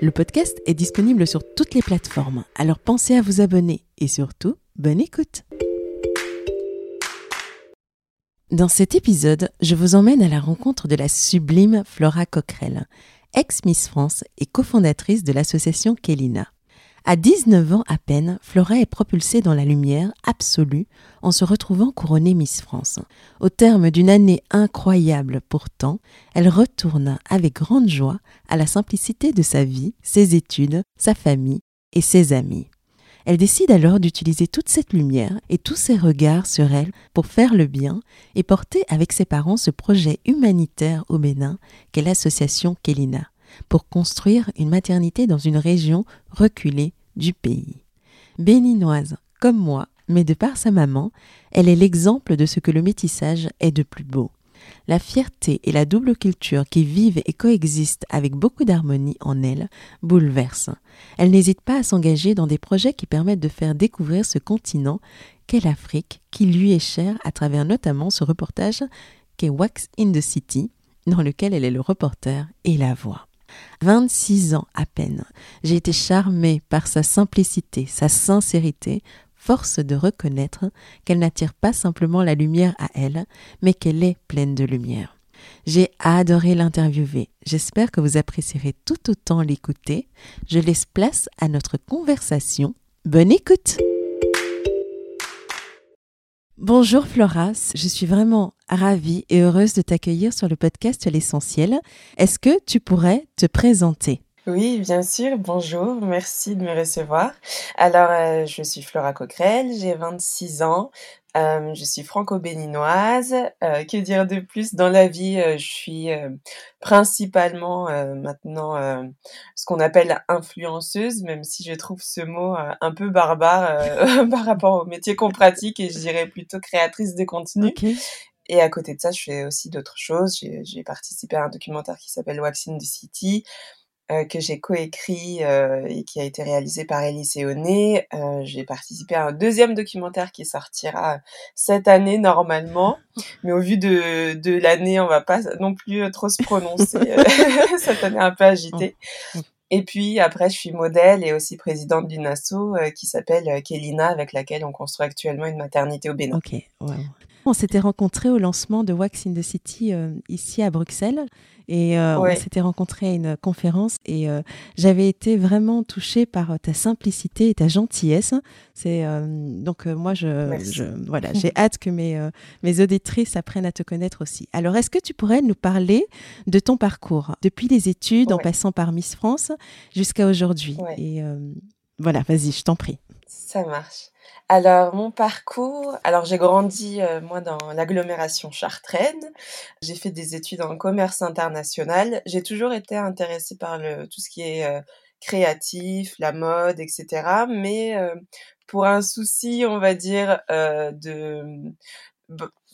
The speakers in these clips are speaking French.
Le podcast est disponible sur toutes les plateformes, alors pensez à vous abonner et surtout, bonne écoute. Dans cet épisode, je vous emmène à la rencontre de la sublime Flora Coquerel, ex-Miss France et cofondatrice de l'association Kelina. À 19 ans à peine, Flora est propulsée dans la lumière absolue en se retrouvant couronnée Miss France. Au terme d'une année incroyable pourtant, elle retourne avec grande joie à la simplicité de sa vie, ses études, sa famille et ses amis. Elle décide alors d'utiliser toute cette lumière et tous ses regards sur elle pour faire le bien et porter avec ses parents ce projet humanitaire au Bénin qu'est l'association Kelina pour construire une maternité dans une région reculée du pays. Béninoise comme moi, mais de par sa maman, elle est l'exemple de ce que le métissage est de plus beau. La fierté et la double culture qui vivent et coexistent avec beaucoup d'harmonie en elle bouleversent. Elle n'hésite pas à s'engager dans des projets qui permettent de faire découvrir ce continent qu'est l'Afrique, qui lui est cher à travers notamment ce reportage qu'est Wax in the City, dans lequel elle est le reporter et la voix. 26 ans à peine, j'ai été charmée par sa simplicité, sa sincérité, force de reconnaître qu'elle n'attire pas simplement la lumière à elle, mais qu'elle est pleine de lumière. J'ai adoré l'interviewer. J'espère que vous apprécierez tout autant l'écouter. Je laisse place à notre conversation. Bonne écoute! Bonjour Floras, je suis vraiment ravie et heureuse de t'accueillir sur le podcast L'essentiel. Est-ce que tu pourrais te présenter? Oui, bien sûr. Bonjour, merci de me recevoir. Alors, euh, je suis Flora Coquerel, j'ai 26 ans, euh, je suis franco-béninoise. Euh, que dire de plus? Dans la vie Je suis principalement maintenant ce qu'on appelle influenceuse, même si je trouve ce mot un peu barbare par rapport au métier qu'on pratique et je dirais plutôt créatrice de contenu. Et à côté de ça, je fais aussi d'autres choses. J'ai participé à un documentaire qui s'appelle Waxing the City, euh, que j'ai coécrit euh, et qui a été réalisé par Elise Eoné. Euh, j'ai participé à un deuxième documentaire qui sortira cette année normalement, mais au vu de, de l'année, on va pas non plus trop se prononcer. cette année un peu agitée. Et puis après, je suis modèle et aussi présidente d'une asso qui s'appelle Kelina, avec laquelle on construit actuellement une maternité au Bénin. Ok, On s'était rencontrés au lancement de Wax in the City ici à Bruxelles. Et euh, on s'était rencontrés à une conférence et euh, j'avais été vraiment touchée par euh, ta simplicité et ta gentillesse. C'est donc moi je, voilà j'ai hâte que mes mes auditrices apprennent à te connaître aussi. Alors est-ce que tu pourrais nous parler de ton parcours depuis les études en passant par Miss France jusqu'à aujourd'hui? Et voilà, vas-y, je t'en prie. Ça marche. Alors, mon parcours, alors j'ai grandi, euh, moi, dans l'agglomération chartraine. J'ai fait des études en commerce international. J'ai toujours été intéressée par tout ce qui est euh, créatif, la mode, etc. Mais euh, pour un souci, on va dire, de...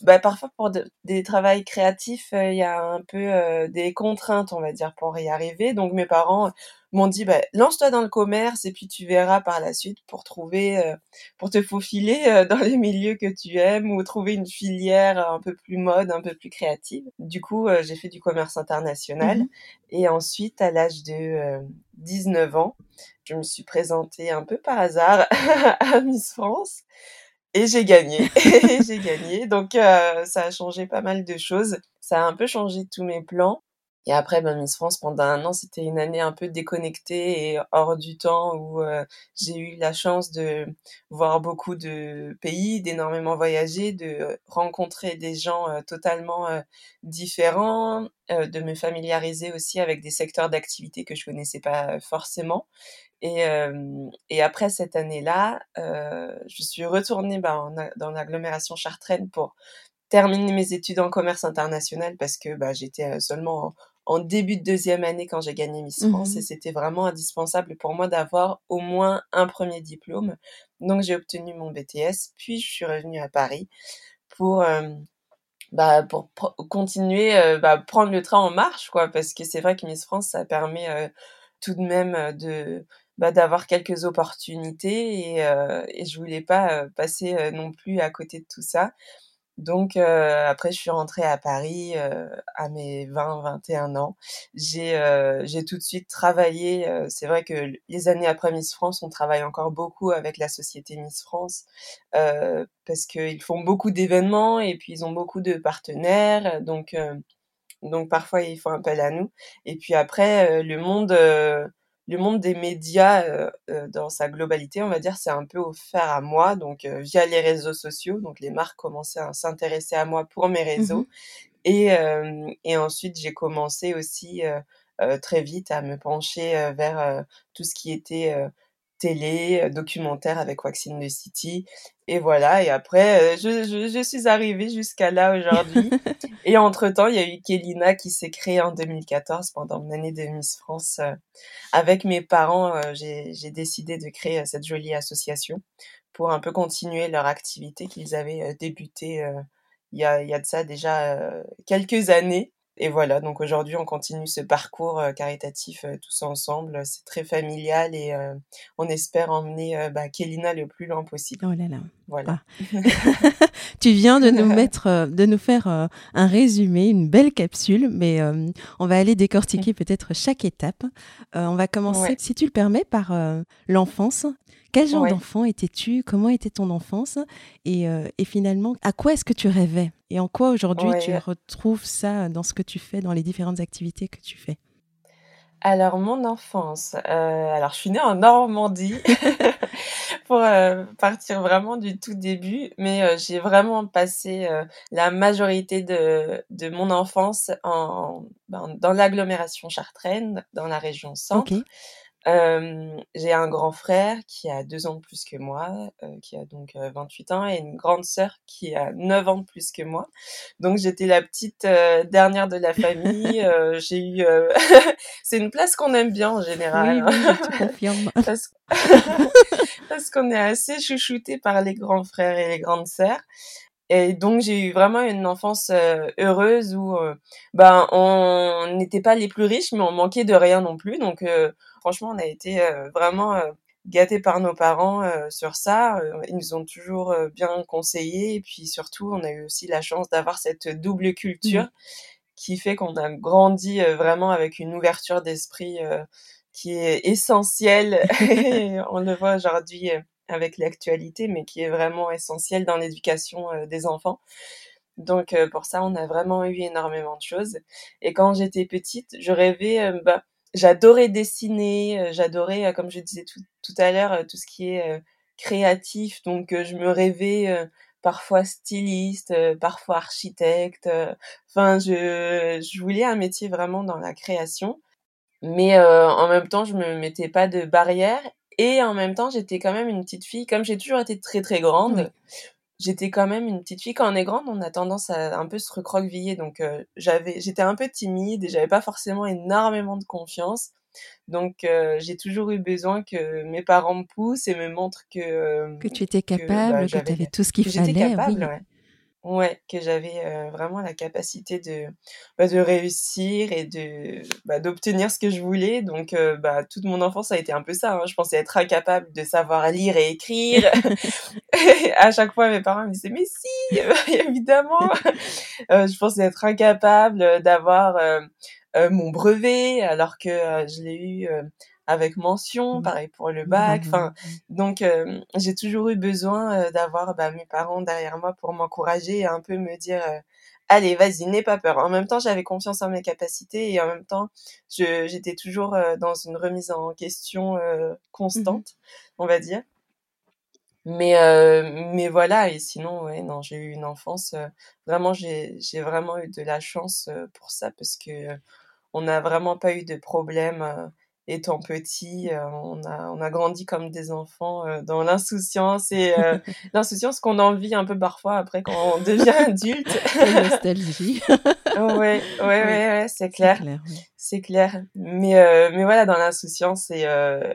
Bah, parfois, pour des travails créatifs, il y a un peu des contraintes, on va dire, pour y arriver. Donc, mes parents m'ont dit bah, lance-toi dans le commerce et puis tu verras par la suite pour trouver euh, pour te faufiler euh, dans les milieux que tu aimes ou trouver une filière un peu plus mode, un peu plus créative. Du coup, euh, j'ai fait du commerce international mmh et ensuite à l'âge de 19 ans, je me suis présentée un peu par hasard à Miss France et j'ai gagné. j'ai gagné. Donc ça a changé pas mal de choses. Ça a un peu changé tous mes plans Et après, ben, Miss France, pendant un an, c'était une année un peu déconnectée et hors du temps où euh, j'ai eu la chance de voir beaucoup de pays, d'énormément voyager, de rencontrer des gens euh, totalement euh, différents, de me familiariser aussi avec des secteurs d'activité que je connaissais pas forcément. Et, et après cette année-là, je suis retournée ben, dans l'agglomération chartraine pour terminer mes études en commerce international parce que bah, j'étais seulement en début de deuxième année quand j'ai gagné Miss France et c'était vraiment indispensable pour moi d'avoir au moins un premier diplôme. Donc j'ai obtenu mon BTS, puis je suis revenue à Paris pour euh, bah, pour continuer euh, bah, prendre le train en marche quoi parce que c'est vrai que Miss France ça permet euh, tout de même de bah, d'avoir quelques opportunités et, et je voulais pas passer non plus à côté de tout ça. Donc euh, après, je suis rentrée à Paris euh, à mes 20-21 ans. J'ai euh, j'ai tout de suite travaillé. c'est vrai que les années après Miss France, on travaille encore beaucoup avec la société Miss France parce qu'ils font beaucoup d'événements et puis ils ont beaucoup de partenaires. Donc donc parfois ils font appel à nous. Et puis après, le monde le monde des médias euh, euh, dans sa globalité, on va dire, c'est un peu offert à moi, donc euh, via les réseaux sociaux. Donc les marques commençaient à s'intéresser à moi pour mes mmh réseaux. Et, et ensuite, j'ai commencé aussi très vite à me pencher vers tout ce qui était télé, euh, documentaire avec Waxing the City. Et voilà, et après, euh, je, je, je suis arrivée jusqu'à là aujourd'hui. et entre-temps, il y a eu Kelina qui s'est créée en 2014 pendant mon année de Miss France. Euh, avec mes parents, j'ai décidé de créer cette jolie association pour un peu continuer leur activité qu'ils avaient débuté il y, a, il y a de ça déjà quelques années. Et voilà, donc aujourd'hui, on continue ce parcours euh, caritatif euh, tous ensemble. C'est très familial et euh, on espère emmener bah, Kélina le plus loin possible. Oh là là. Voilà. Ah. tu viens de nous mettre, de nous faire un résumé, une belle capsule, mais on va aller décortiquer peut-être chaque étape. on va commencer, si tu le permets, par l'enfance. Quel genre d'enfant étais-tu? Comment était ton enfance? Et, et, finalement, à quoi est-ce que tu rêvais? Et en quoi aujourd'hui tu retrouves ça dans ce que tu fais, dans les différentes activités que tu fais? Alors mon enfance, euh, alors je suis née en Normandie pour euh, partir vraiment du tout début, mais euh, j'ai vraiment passé la majorité de, de mon enfance en, ben, dans l'agglomération chartraine, dans la région centre. Euh, j'ai un grand frère qui a deux ans de plus que moi, euh, qui a donc 28 ans, et une grande sœur qui a 9 ans de plus que moi. Donc j'étais la petite dernière de la famille. j'ai eu, c'est une place qu'on aime bien en général. Oui, oui, je confirme. parce, parce qu'on est assez chouchouté par les grands frères et les grandes sœurs. Et donc j'ai eu vraiment une enfance heureuse où ben on n'était pas les plus riches mais on manquait de rien non plus donc franchement, on a été vraiment gâtés par nos parents sur ça. ils nous ont toujours bien conseillé. Et puis surtout, on a eu aussi la chance d'avoir cette double culture mmh. qui fait qu'on a grandi vraiment avec une ouverture d'esprit qui est essentielle. on le voit aujourd'hui avec l'actualité, mais qui est vraiment essentielle dans l'éducation des enfants. Donc pour ça, on a vraiment eu énormément de choses. Et quand j'étais petite, je rêvais bah, j'adorais dessiner, euh, j'adorais, euh, comme je disais tout, à l'heure, euh, tout ce qui est créatif. Donc, je me rêvais parfois styliste, parfois architecte. Enfin, je, je voulais un métier vraiment dans la création. Mais en même temps, je me mettais pas de barrière. Et en même temps, j'étais quand même une petite fille. Comme j'ai toujours été très très grande, j'étais quand même une petite fille. Quand on est grande, on a tendance à un peu se recroqueviller. Donc, euh, j'avais, j'étais un peu timide et j'avais pas forcément énormément de confiance. Donc, euh, j'ai toujours eu besoin que mes parents me poussent et me montrent que... Euh, que tu étais capable, que, bah, tu avais tout ce qu'il fallait. Capable, oui. ouais. Ouais, que j'avais euh, vraiment la capacité de, bah, de réussir et de bah, d'obtenir ce que je voulais. Donc, euh, bah, toute mon enfance a été un peu ça. Hein. Je pensais être incapable de savoir lire et écrire. à chaque fois, mes parents me disaient mais si, évidemment. euh, je pensais être incapable d'avoir mon brevet alors que je l'ai eu avec mention, mmh. pareil pour le bac. Enfin, donc euh, j'ai toujours eu besoin euh, d'avoir bah, mes parents derrière moi pour m'encourager et un peu me dire euh, allez, vas-y, n'aie pas peur. En même temps, j'avais confiance en mes capacités et en même temps, j'étais toujours dans une remise en question mmh constante, on va dire. Mais, mais voilà, et sinon, ouais, non, j'ai eu une enfance, vraiment, j'ai vraiment eu de la chance pour ça parce que on n'a vraiment pas eu de problème étant petit, euh, on, a, on a grandi comme des enfants euh, dans l'insouciance et euh, l'insouciance qu'on envie un peu parfois après quand on devient adulte. Nostalgie. ouais, ouais, ouais, ouais c'est clair. C'est clair. Mais, mais voilà, dans l'insouciance et,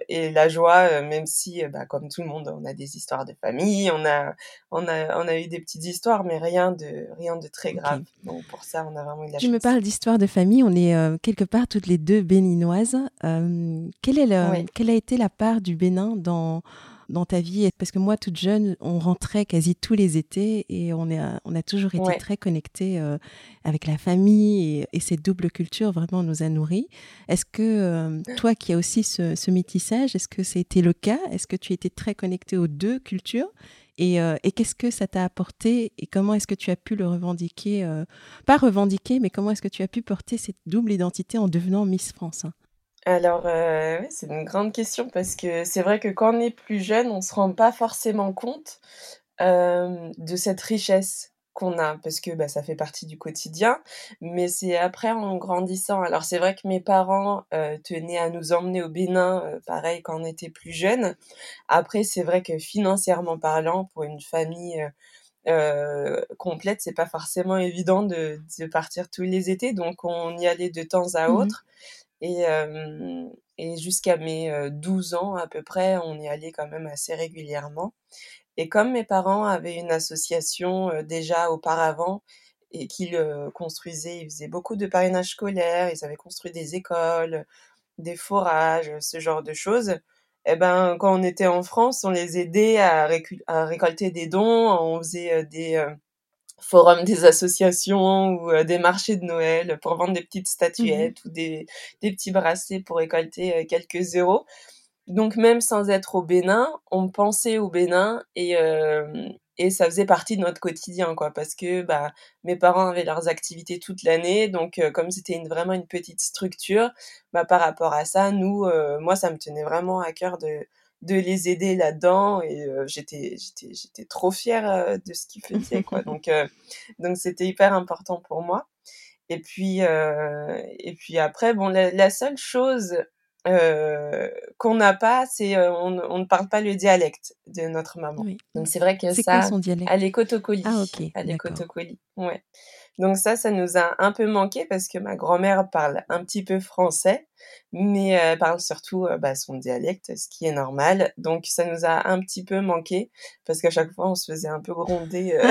et la joie, même si, bah, comme tout le monde, on a des histoires de famille, on a, on a, on a eu des petites histoires, mais rien de, rien de très grave. Donc pour ça, on a vraiment eu la Tu me parles d'histoire de famille, on est quelque part toutes les deux béninoises. Quelle, est quelle a été la part du Bénin dans, dans ta vie Parce que moi, toute jeune, on rentrait quasi tous les étés et on, est, on a toujours été très connectés euh, avec la famille et, cette double culture vraiment nous a nourris. Est-ce que euh, toi qui as aussi ce, ce métissage, est-ce que c'était le cas? Est-ce que tu étais très connecté aux deux cultures? Et, euh, et qu'est-ce que ça t'a apporté et comment est-ce que tu as pu le revendiquer Pas revendiquer, mais comment est-ce que tu as pu porter cette double identité en devenant Miss France hein? Alors, euh, c'est une grande question parce que c'est vrai que quand on est plus jeune, on se rend pas forcément compte euh, de cette richesse qu'on a parce que bah, ça fait partie du quotidien. Mais c'est après en grandissant. Alors c'est vrai que mes parents euh, tenaient à nous emmener au Bénin, pareil quand on était plus jeune. Après, c'est vrai que financièrement parlant, pour une famille complète, c'est pas forcément évident de, de partir tous les étés, donc on y allait de temps à mmh Et, et jusqu'à mes 12 ans à peu près, on y allait quand même assez régulièrement. Et comme mes parents avaient une association déjà auparavant et qu'ils construisaient, ils faisaient beaucoup de parrainage scolaire, ils avaient construit des écoles, des forages, ce genre de choses. Eh ben, quand on était en France, on les aidait à, à récolter des dons, on faisait des, forum des associations ou euh, des marchés de Noël pour vendre des petites mmh statuettes ou des, des, petits bracelets pour récolter euh, quelques euros. Donc même sans être au Bénin, on pensait au Bénin et, et ça faisait partie de notre quotidien quoi parce que bah mes parents avaient leurs activités toute l'année donc comme c'était une, vraiment une petite structure bah par rapport à ça nous moi ça me tenait vraiment à cœur de de les aider là-dedans et j'étais j'étais j'étais trop fière de ce qu'ils faisaient quoi. Donc donc c'était hyper important pour moi. Et puis et puis après bon la, seule chose qu'on n'a pas c'est on, on, ne parle pas le dialecte de notre maman. Donc c'est vrai que ça son dialecte? elle est cotocoli ah ok. Elle est cotocoli ouais donc ça, ça nous a un peu manqué parce que ma grand-mère parle un petit peu français, mais elle parle surtout euh, bah, son dialecte, ce qui est normal. Donc ça nous a un petit peu manqué parce qu'à chaque fois, on se faisait un peu gronder. Euh.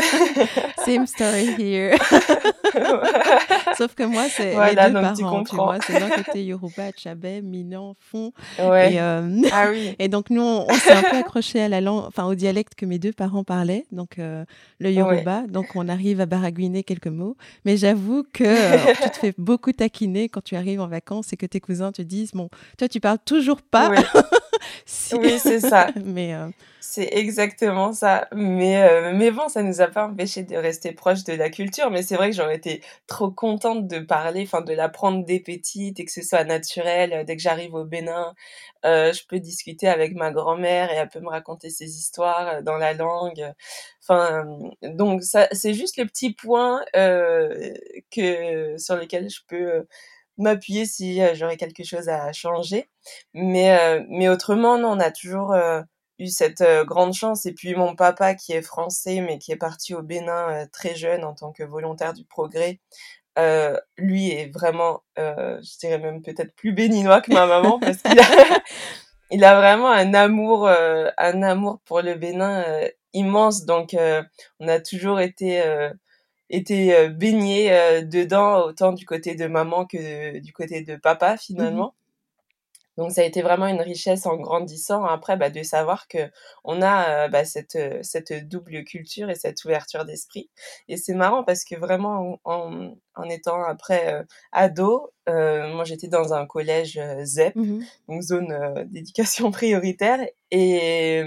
Same story here. Sauf que moi, c'est les deux parents, tu, vois. C'est d'un côté Yoruba, Tchabé, Minan, Fond. Ouais. Et, euh, ah oui. et donc, nous, on, s'est un peu accroché à la langue, enfin, au dialecte que mes deux parents parlaient, donc le Yoruba. Donc, on arrive à baragouiner quelques mots. Mais j'avoue que euh, tu te fais beaucoup taquiner quand tu arrives en vacances et que tes cousins te disent Bon, toi, tu parles toujours pas. Oui, c'est ça. Mais. Euh, c'est exactement ça. Mais, euh, mais bon, ça nous a pas empêché de rester proche de la culture. Mais c'est vrai que j'aurais été trop contente de parler, enfin de l'apprendre dès petite et que ce soit naturel. Dès que j'arrive au Bénin, euh, je peux discuter avec ma grand-mère et elle peut me raconter ses histoires euh, dans la langue. Enfin, donc ça, c'est juste le petit point euh, que sur lequel je peux m'appuyer si j'aurais quelque chose à changer. Mais mais autrement, non, on a toujours eu cette euh, grande chance. Et puis mon papa, qui est français, mais qui est parti au Bénin euh, très jeune en tant que volontaire du progrès, euh, lui est vraiment, je dirais même peut-être plus béninois que ma maman, parce qu'il a, il a vraiment un amour, un amour pour le Bénin immense. Donc on a toujours été été baigné dedans, autant du côté de maman que du côté de papa mmh finalement. Donc ça a été vraiment une richesse en grandissant après bah, de savoir que on a euh, bah, cette, euh, cette double culture et cette ouverture d'esprit. Et c'est marrant parce que vraiment en, en étant après euh, ado, moi j'étais dans un collège ZEP, mmh donc zone d'éducation prioritaire, et,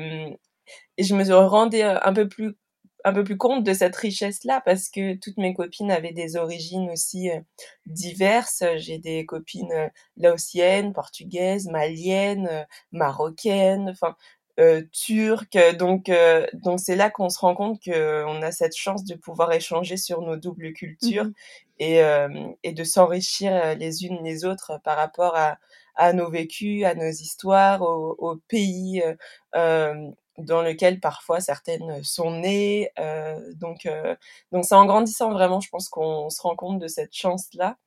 et je me rendais un peu plus un peu plus compte de cette richesse-là parce que toutes mes copines avaient des origines aussi diverses. J'ai des copines laotiennes, portugaises, maliennes, marocaines, enfin euh, turc. Donc, euh, donc c'est là qu'on se rend compte qu'on a cette chance de pouvoir échanger sur nos doubles cultures mmh et, euh, et de s'enrichir les unes les autres par rapport à, à nos vécus, à nos histoires, au, au pays dans lequel parfois certaines sont nées. donc, donc c'est en grandissant vraiment, je pense qu'on se rend compte de cette chance-là.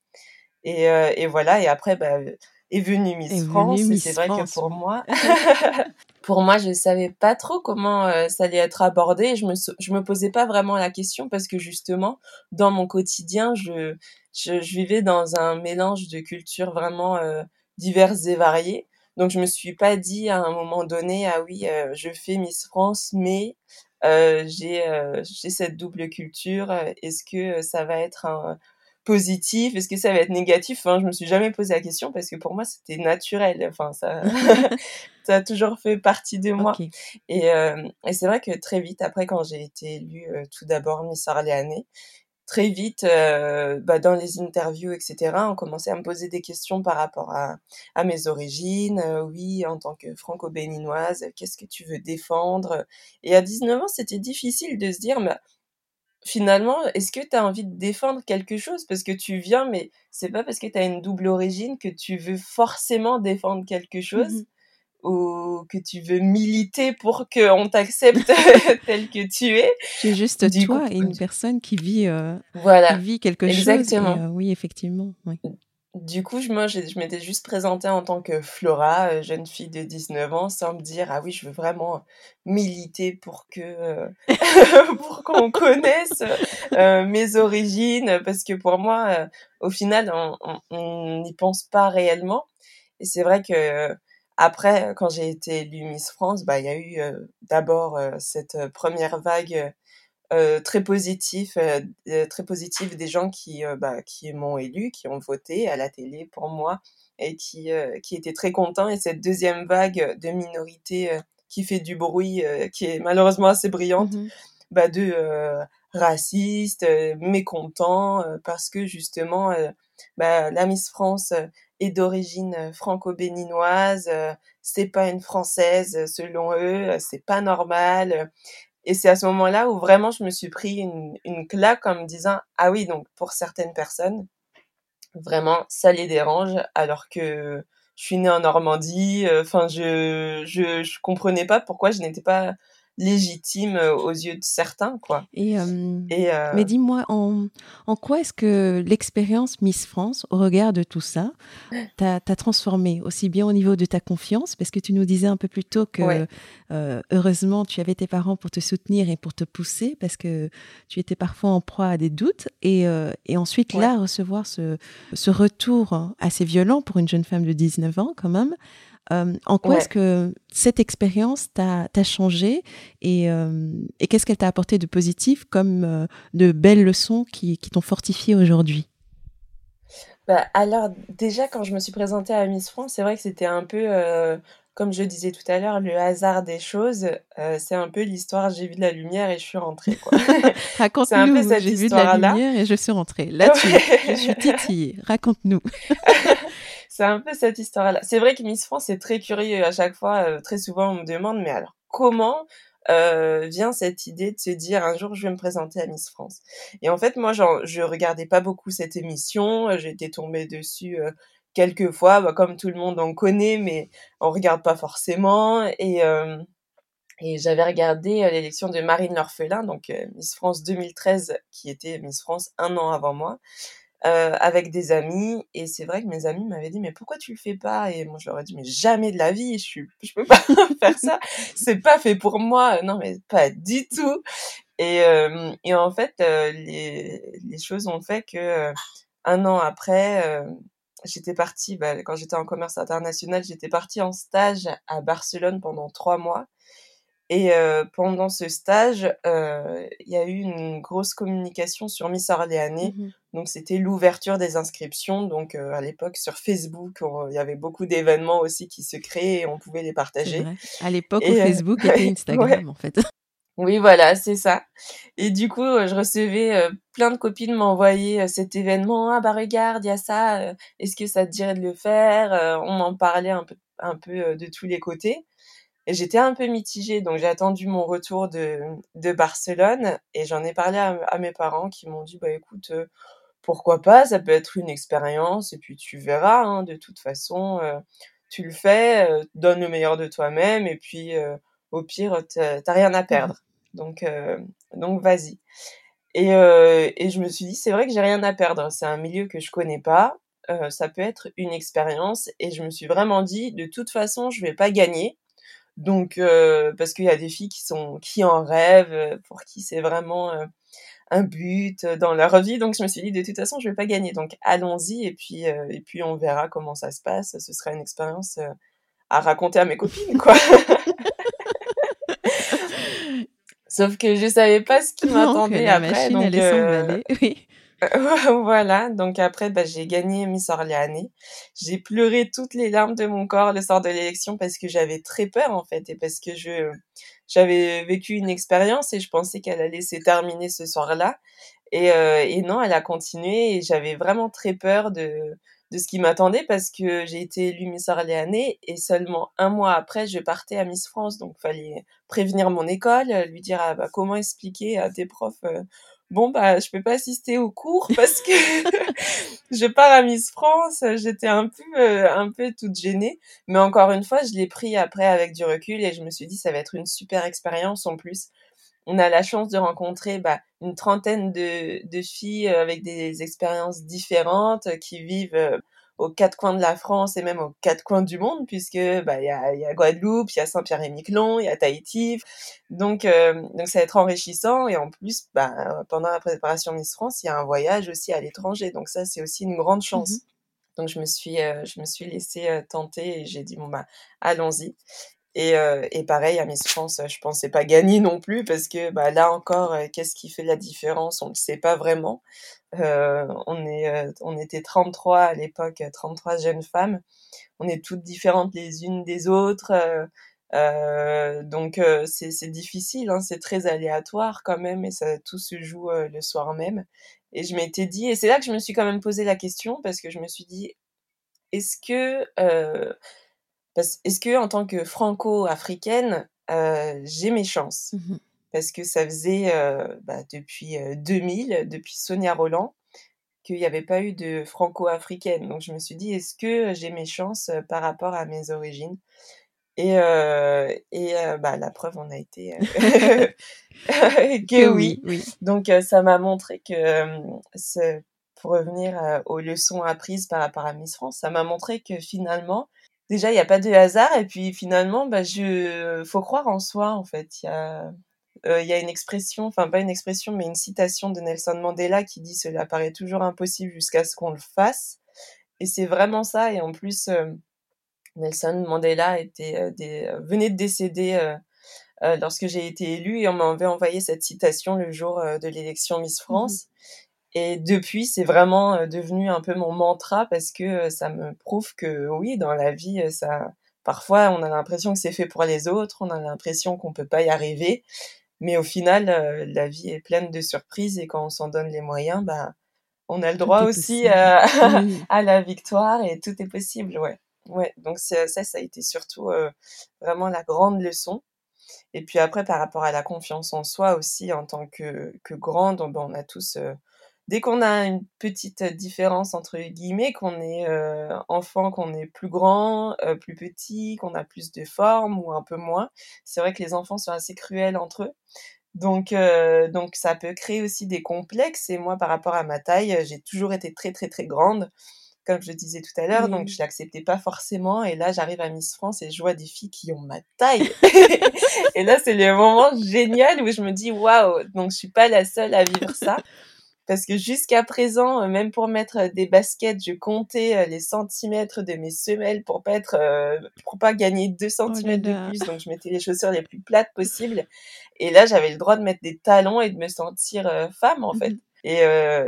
Et, et voilà, et après, bah, est venue Miss France. Et c'est vrai que pour moi, pour moi, je savais pas trop comment euh, ça allait être abordé. je me, je me posais pas vraiment la question parce que justement, dans mon quotidien, je, je, vivais dans un mélange de cultures vraiment euh, diverses et variées. Donc, je me suis pas dit à un moment donné, ah oui, euh, je fais Miss France, mais j'ai j'ai cette double culture. Est-ce que ça va être un, positif? Est-ce que ça va être négatif? Enfin, Je me suis jamais posé la question parce que pour moi, c'était naturel. Enfin, ça, ça a toujours fait partie de moi. Et, euh, et c'est vrai que très vite, après, quand j'ai été élue euh, tout d'abord Miss Orléanais, très vite, euh, bah, dans les interviews, etc., on commençait à me poser des questions par rapport à, à mes origines. oui, en tant que franco-béninoise, qu'est-ce que tu veux défendre? Et à 19 ans, c'était difficile de se dire... mais finalement, est-ce que tu as envie de défendre quelque chose? Parce que tu viens, mais c'est pas parce que tu as une double origine que tu veux forcément défendre quelque mmh chose ou que tu veux militer pour qu'on t'accepte tel que tu es. Tu es juste toi et une personne qui vit, euh, voilà. vit quelque Exactement. chose. Euh, oui, effectivement. Oui. Du coup, je, moi, je, m'étais juste présentée en tant que Flora, euh, jeune fille de 19 ans, sans me dire, ah oui, je veux vraiment militer pour que, euh, pour qu'on connaisse euh, mes origines, parce que pour moi, au final, on n'y pense pas réellement. Et c'est vrai que après, quand j'ai été élue Miss France, bah, il y a eu d'abord cette première vague euh, très euh, euh, très positif des gens qui, bah, qui m'ont élu, qui ont voté à la télé pour moi et qui, qui étaient très contents. Et cette deuxième vague de minorités qui fait du bruit, qui est malheureusement assez brillante, mmh bah, de racistes, mécontents, parce que justement, bah, la Miss France est d'origine franco-béninoise, c'est pas une française selon eux, c'est pas normal. Et c'est à ce moment-là où vraiment je me suis pris une, une claque en me disant ah oui donc pour certaines personnes vraiment ça les dérange alors que je suis née en Normandie enfin je, je je comprenais pas pourquoi je n'étais pas légitime euh, aux yeux de certains, quoi. Et, euh, Et euh, Mais dis-moi, en, en, quoi est-ce que l'expérience Miss France, au regard de tout ça, t'a transformé aussi bien au niveau de ta confiance, parce que tu nous disais un peu plus tôt que heureusement tu avais tes parents pour te soutenir et pour te pousser, parce que tu étais parfois en proie à des doutes, et, et ensuite là recevoir ce, ce retour assez violent pour une jeune femme de 19 ans quand même. Euh, en quoi est-ce que cette expérience t'a changé et, euh, et qu'est-ce qu'elle t'a apporté de positif comme euh, de belles leçons qui, qui t'ont fortifié aujourd'hui? Bah, Alors déjà quand je me suis présentée à Miss France, c'est vrai que c'était un peu, comme je disais tout à l'heure, le hasard des choses. c'est un peu l'histoire j'ai vu de la lumière et je suis rentrée. Raconte-nous, j'ai vu de la lumière et je suis rentrée. Là, tu, je suis titillée. Raconte-nous. c'est un peu cette histoire-là. C'est vrai que Miss France est très curieux à chaque fois. Euh, très souvent, on me demande, mais alors comment euh, vient cette idée de se dire un jour je vais me présenter à Miss France? Et en fait, moi, je regardais pas beaucoup cette émission. Euh, j'étais tombée dessus quelques fois, bah, comme tout le monde en connaît, mais on regarde pas forcément. Et et j'avais regardé l'élection de Marine L'Orphelin, donc Miss France 2013, qui était Miss France un an avant moi. Euh, avec des amis. Et c'est vrai que mes amis m'avaient dit, mais pourquoi tu le fais pas? Et moi, je leur ai dit, mais jamais de la vie, je suis, je peux pas faire ça. C'est pas fait pour moi. Non, mais pas du tout. Et, euh, et en fait, euh, les, les choses ont fait que un an après, j'étais partie, bah, quand j'étais en commerce international, j'étais partie en stage à Barcelone pendant trois mois. Et pendant ce stage, il y a eu une grosse communication sur Miss Orléanais. Mmh donc c'était l'ouverture des inscriptions. Donc à l'époque sur Facebook, il y avait beaucoup d'événements aussi qui se créaient et on pouvait les partager. À l'époque, Facebook était Instagram en fait. Oui, voilà, c'est ça. Et du coup, je recevais plein de copines m'envoyaient cet événement. Ah bah regarde, il y a ça. Est-ce que ça te dirait de le faire On en parlait un peu, un peu de tous les côtés. Et j'étais un peu mitigée, donc j'ai attendu mon retour de, de Barcelone et j'en ai parlé à, mes parents qui m'ont dit bah écoute, pourquoi pas, ça peut être une expérience et puis tu verras. Hein, de toute façon, tu le fais, donne le meilleur de toi-même et puis au pire, t'as rien à mmh perdre. Donc, euh, donc vas-y. Et, euh, et je me suis dit, c'est vrai que j'ai rien à perdre. C'est un milieu que je connais pas. Euh, ça peut être une expérience. Et je me suis vraiment dit, de toute façon, je vais pas gagner. Donc, parce qu'il y a des filles qui sont qui en rêvent, pour qui c'est vraiment un but dans leur vie. Donc, je me suis dit, de toute façon, je vais pas gagner. Donc, allons-y et puis et puis on verra comment ça se passe. Ce sera une expérience à raconter à mes copines, quoi. Sauf que je savais pas ce qui m'attendait après. donc, euh... oui. voilà, donc après, bah, j'ai gagné Miss Orléanais. J'ai pleuré toutes les larmes de mon corps le soir de l'élection parce que j'avais très peur en fait et parce que je j'avais vécu une expérience et je pensais qu'elle allait se terminer ce soir-là. Et, euh, et non, elle a continué et j'avais vraiment très peur de de ce qui m'attendait parce que j'ai été élue Miss Orléanais et seulement un mois après, je partais à Miss France. Donc, fallait prévenir mon école, lui dire ah, bah, comment expliquer à tes profs euh, bon bah je peux pas assister au cours parce que je pars à Miss France. J'étais un peu euh, un peu toute gênée, mais encore une fois, je l'ai pris après avec du recul et je me suis dit ça va être une super expérience en plus on a la chance de rencontrer bah, une trentaine de, de, filles euh, avec des expériences différentes euh, qui vivent aux quatre coins de la France et même aux quatre coins du monde puisque bah il y a, y a Guadeloupe, il y a Saint-Pierre-et-Miquelon, il y a Tahiti. Donc donc ça va être enrichissant et en plus bah pendant la préparation Miss France, il y a un voyage aussi à l'étranger. Donc ça c'est aussi une grande chance. Mmh donc je me suis je me suis laissée tenter et j'ai dit bon bah allons-y. Et, euh, et pareil, à Miss France, je pensais pas gagner non plus parce que bah, là encore, euh, qu'est-ce qui fait la différence? On ne sait pas vraiment. Euh, on, est, euh, on était 33 à l'époque, 33 jeunes femmes. On est toutes différentes les unes des autres. donc c'est difficile, hein, c'est très aléatoire quand même et ça tout se joue le soir même. Et je m'étais dit, et c'est là que je me suis quand même posé la question parce que je me suis dit, est-ce que est-ce que en tant que franco-africaine, euh, j'ai mes chances? Mmh Parce que ça faisait euh, bah, depuis 2000, euh, depuis Sonia Roland, qu'il n'y avait pas eu de franco-africaine. Donc je me suis dit, est-ce que j'ai mes chances par rapport à mes origines? Et, et bah, la preuve en a été que oui. Donc ça m'a montré que, pour revenir aux leçons apprises par rapport à Miss France, ça m'a montré que finalement, déjà il n'y a pas de hasard et puis finalement bah je faut croire en soi en fait. Il y a euh, y a une expression enfin pas une expression mais une citation de Nelson Mandela qui dit cela paraît toujours impossible jusqu'à ce qu'on le fasse. Et c'est vraiment ça et en plus euh, Nelson Mandela était euh, des, venait de décéder lorsque j'ai été élue et on m'avait envoyé cette citation le jour de l'élection Miss mmh France et depuis, c'est vraiment euh, devenu un peu mon mantra parce que euh, ça me prouve que oui, dans la vie, euh, ça, parfois, on a l'impression que c'est fait pour les autres, on a l'impression qu'on peut pas y arriver, mais au final, la vie est pleine de surprises et quand on s'en donne les moyens, bah, on a le droit aussi à, à, la victoire et tout est possible, ouais. Ouais, donc ça, ça a été surtout vraiment la grande leçon. Et puis après, par rapport à la confiance en soi aussi, en tant que, que grande, on, on a tous dès qu'on a une petite différence entre guillemets, qu'on est euh, enfant, qu'on est plus grand, euh, plus petit, qu'on a plus de forme ou un peu moins, c'est vrai que les enfants sont assez cruels entre eux. Donc, euh, donc ça peut créer aussi des complexes. Et moi, par rapport à ma taille, j'ai toujours été très très très grande, comme je disais tout à l'heure. Donc je l'acceptais pas forcément. Et là, j'arrive à Miss France et je vois des filles qui ont ma taille. et là, c'est le moment génial où je me dis waouh. Donc je suis pas la seule à vivre ça parce que jusqu'à présent, euh, même pour mettre euh, des baskets, je comptais euh, les centimètres de mes semelles pour pas être, pour pas gagner 2 centimètres de plus. Donc je mettais les chaussures les plus plates possibles. Et là, j'avais le droit de mettre des talons et de me sentir femme en fait. Mmh et,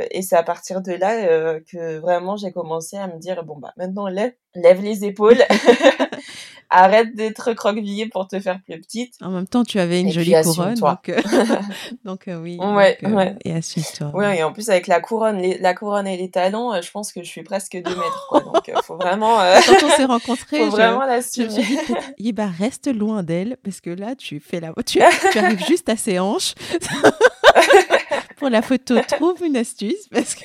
et c'est à partir de là que vraiment j'ai commencé à me dire bon bah maintenant lève, lève les épaules, arrête d'être recroquevillée pour te faire plus petite. En même temps, tu avais une Et jolie couronne, donc, euh, donc, euh, oui. Ouais, donc, euh, ouais. Et assume-toi. Ouais, et en plus, avec la couronne, les- la couronne et les talons, euh, je pense que je suis presque 2 mètres, quoi. Donc, faut vraiment, Quand on s'est rencontrés, faut je, vraiment je me l'assumer. suis dit, peut-être, Yiba, reste loin d'elle, parce que là, tu fais la, tu, tu arrives juste à ses hanches. Pour la photo, trouve une astuce, parce que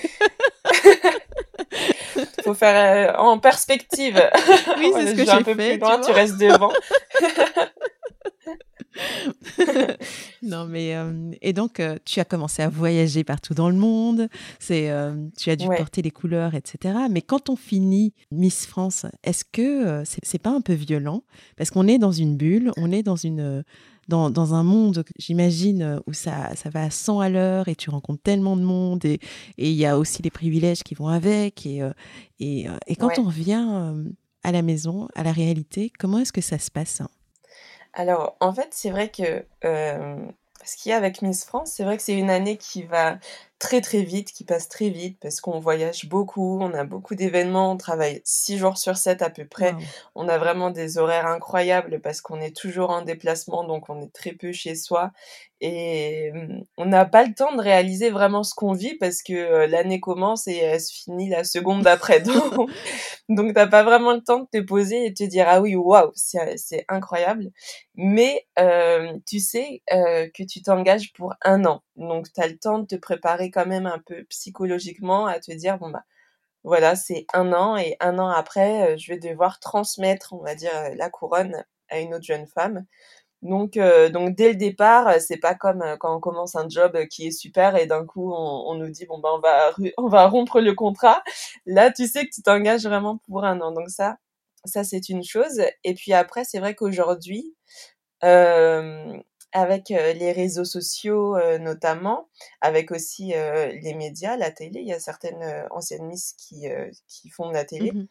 Faut faire euh, en perspective. oui, c'est ce que vais un j'ai peu fait. plus loin, tu restes devant. non, mais euh, et donc euh, tu as commencé à voyager partout dans le monde. C'est, euh, tu as dû Ouais. porter les couleurs, etc. Mais quand on finit Miss France, est-ce que c'est, c'est pas un peu violent? Parce qu'on est dans une bulle, on est dans une dans, dans un monde, j'imagine, euh, où ça, ça va à 100 à l'heure et tu rencontres tellement de monde et et il y a aussi les privilèges qui vont avec. Et, euh, et, euh, et quand Ouais. on revient à la maison, à la réalité, comment est-ce que ça se passe Alors, en fait, c'est vrai que euh, ce qu'il y a avec Miss France, c'est vrai que c'est une année qui va très très vite, qui passe très vite parce qu'on voyage beaucoup, on a beaucoup d'événements, on travaille six jours sur 7 à peu près. On a vraiment des horaires incroyables parce qu'on est toujours en déplacement, donc on est très peu chez soi. Et hum, on n'a pas le temps de réaliser vraiment ce qu'on vit parce que euh, l'année commence et elle se finit la seconde d'après. Donc, donc t'as pas vraiment le temps de te poser et de te dire ah oui, waouh, c'est c'est incroyable. Mais euh, tu sais euh, que tu t'engages pour un an. Donc t'as le temps de te préparer quand même un peu psychologiquement à te dire bon bah voilà, c'est un an et un an après, euh, je vais devoir transmettre, on va dire, euh, la couronne à une autre jeune femme. Donc, euh, donc dès le départ, c'est pas comme quand on commence un job qui est super et d'un coup on, nous dit bon ben on va on va rompre le contrat. Là, tu sais que tu t'engages vraiment pour un an. Donc ça, ça c'est une chose. Et puis après, c'est vrai qu'aujourd'hui, avec les réseaux sociaux notamment, avec aussi les médias, la télé, il y a certaines anciennes Miss qui, font de la télé. Mhm.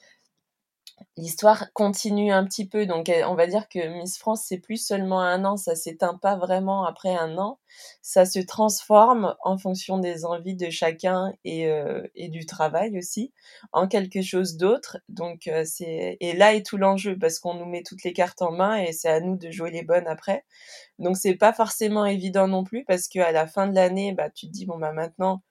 L'histoire continue un petit peu, donc euh, on va dire que Miss France, c'est plus seulement un an, ça s'éteint pas vraiment après un an, ça se transforme en fonction des envies de chacun et, euh, et du travail aussi, en quelque chose d'autre. Donc euh, c'est et là est tout l'enjeu parce qu'on nous met toutes les cartes en main et c'est à nous de jouer les bonnes après. Donc c'est pas forcément évident non plus parce que à la fin de l'année, bah tu te dis bon bah maintenant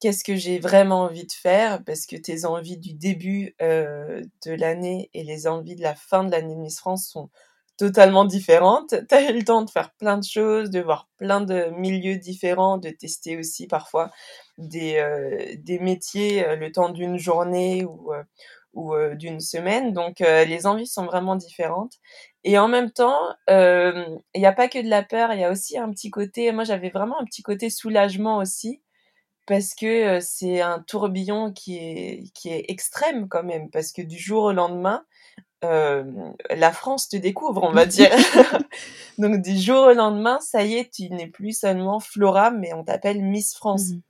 qu'est-ce que j'ai vraiment envie de faire? Parce que tes envies du début euh, de l'année et les envies de la fin de l'année Miss France sont totalement différentes. Tu as eu le temps de faire plein de choses, de voir plein de milieux différents, de tester aussi parfois des, euh, des métiers euh, le temps d'une journée ou, ou d'une semaine. Donc les envies sont vraiment différentes. Et en même temps, il n'y a pas que de la peur, il y a aussi un petit côté, moi j'avais vraiment un petit côté soulagement aussi parce que c'est un tourbillon qui est, qui est extrême quand même, parce que du jour au lendemain, euh, la France te découvre, on va dire. Donc du jour au lendemain, ça y est, tu n'es plus seulement Flora, mais on t'appelle Miss France. Mhm.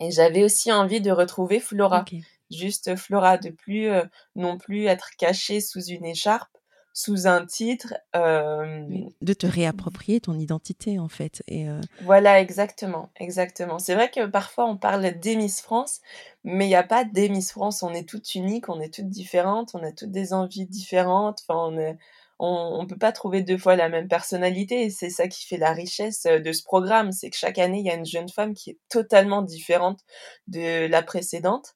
Et j'avais aussi envie de retrouver Flora, juste Flora, de plus euh, non plus être cachée sous une écharpe, sous un titre. euh, De te réapproprier ton identité, en fait. Et euh, Voilà, exactement, exactement. C'est vrai que parfois on parle des Miss France, mais il n'y a pas des Miss France. On est toutes uniques, on est toutes différentes, on a toutes des envies différentes. Enfin, on est- on, on peut pas trouver deux fois la même personnalité. Et c'est ça qui fait la richesse euh, de ce programme, c'est que chaque année il y a une jeune femme qui est totalement différente de la précédente.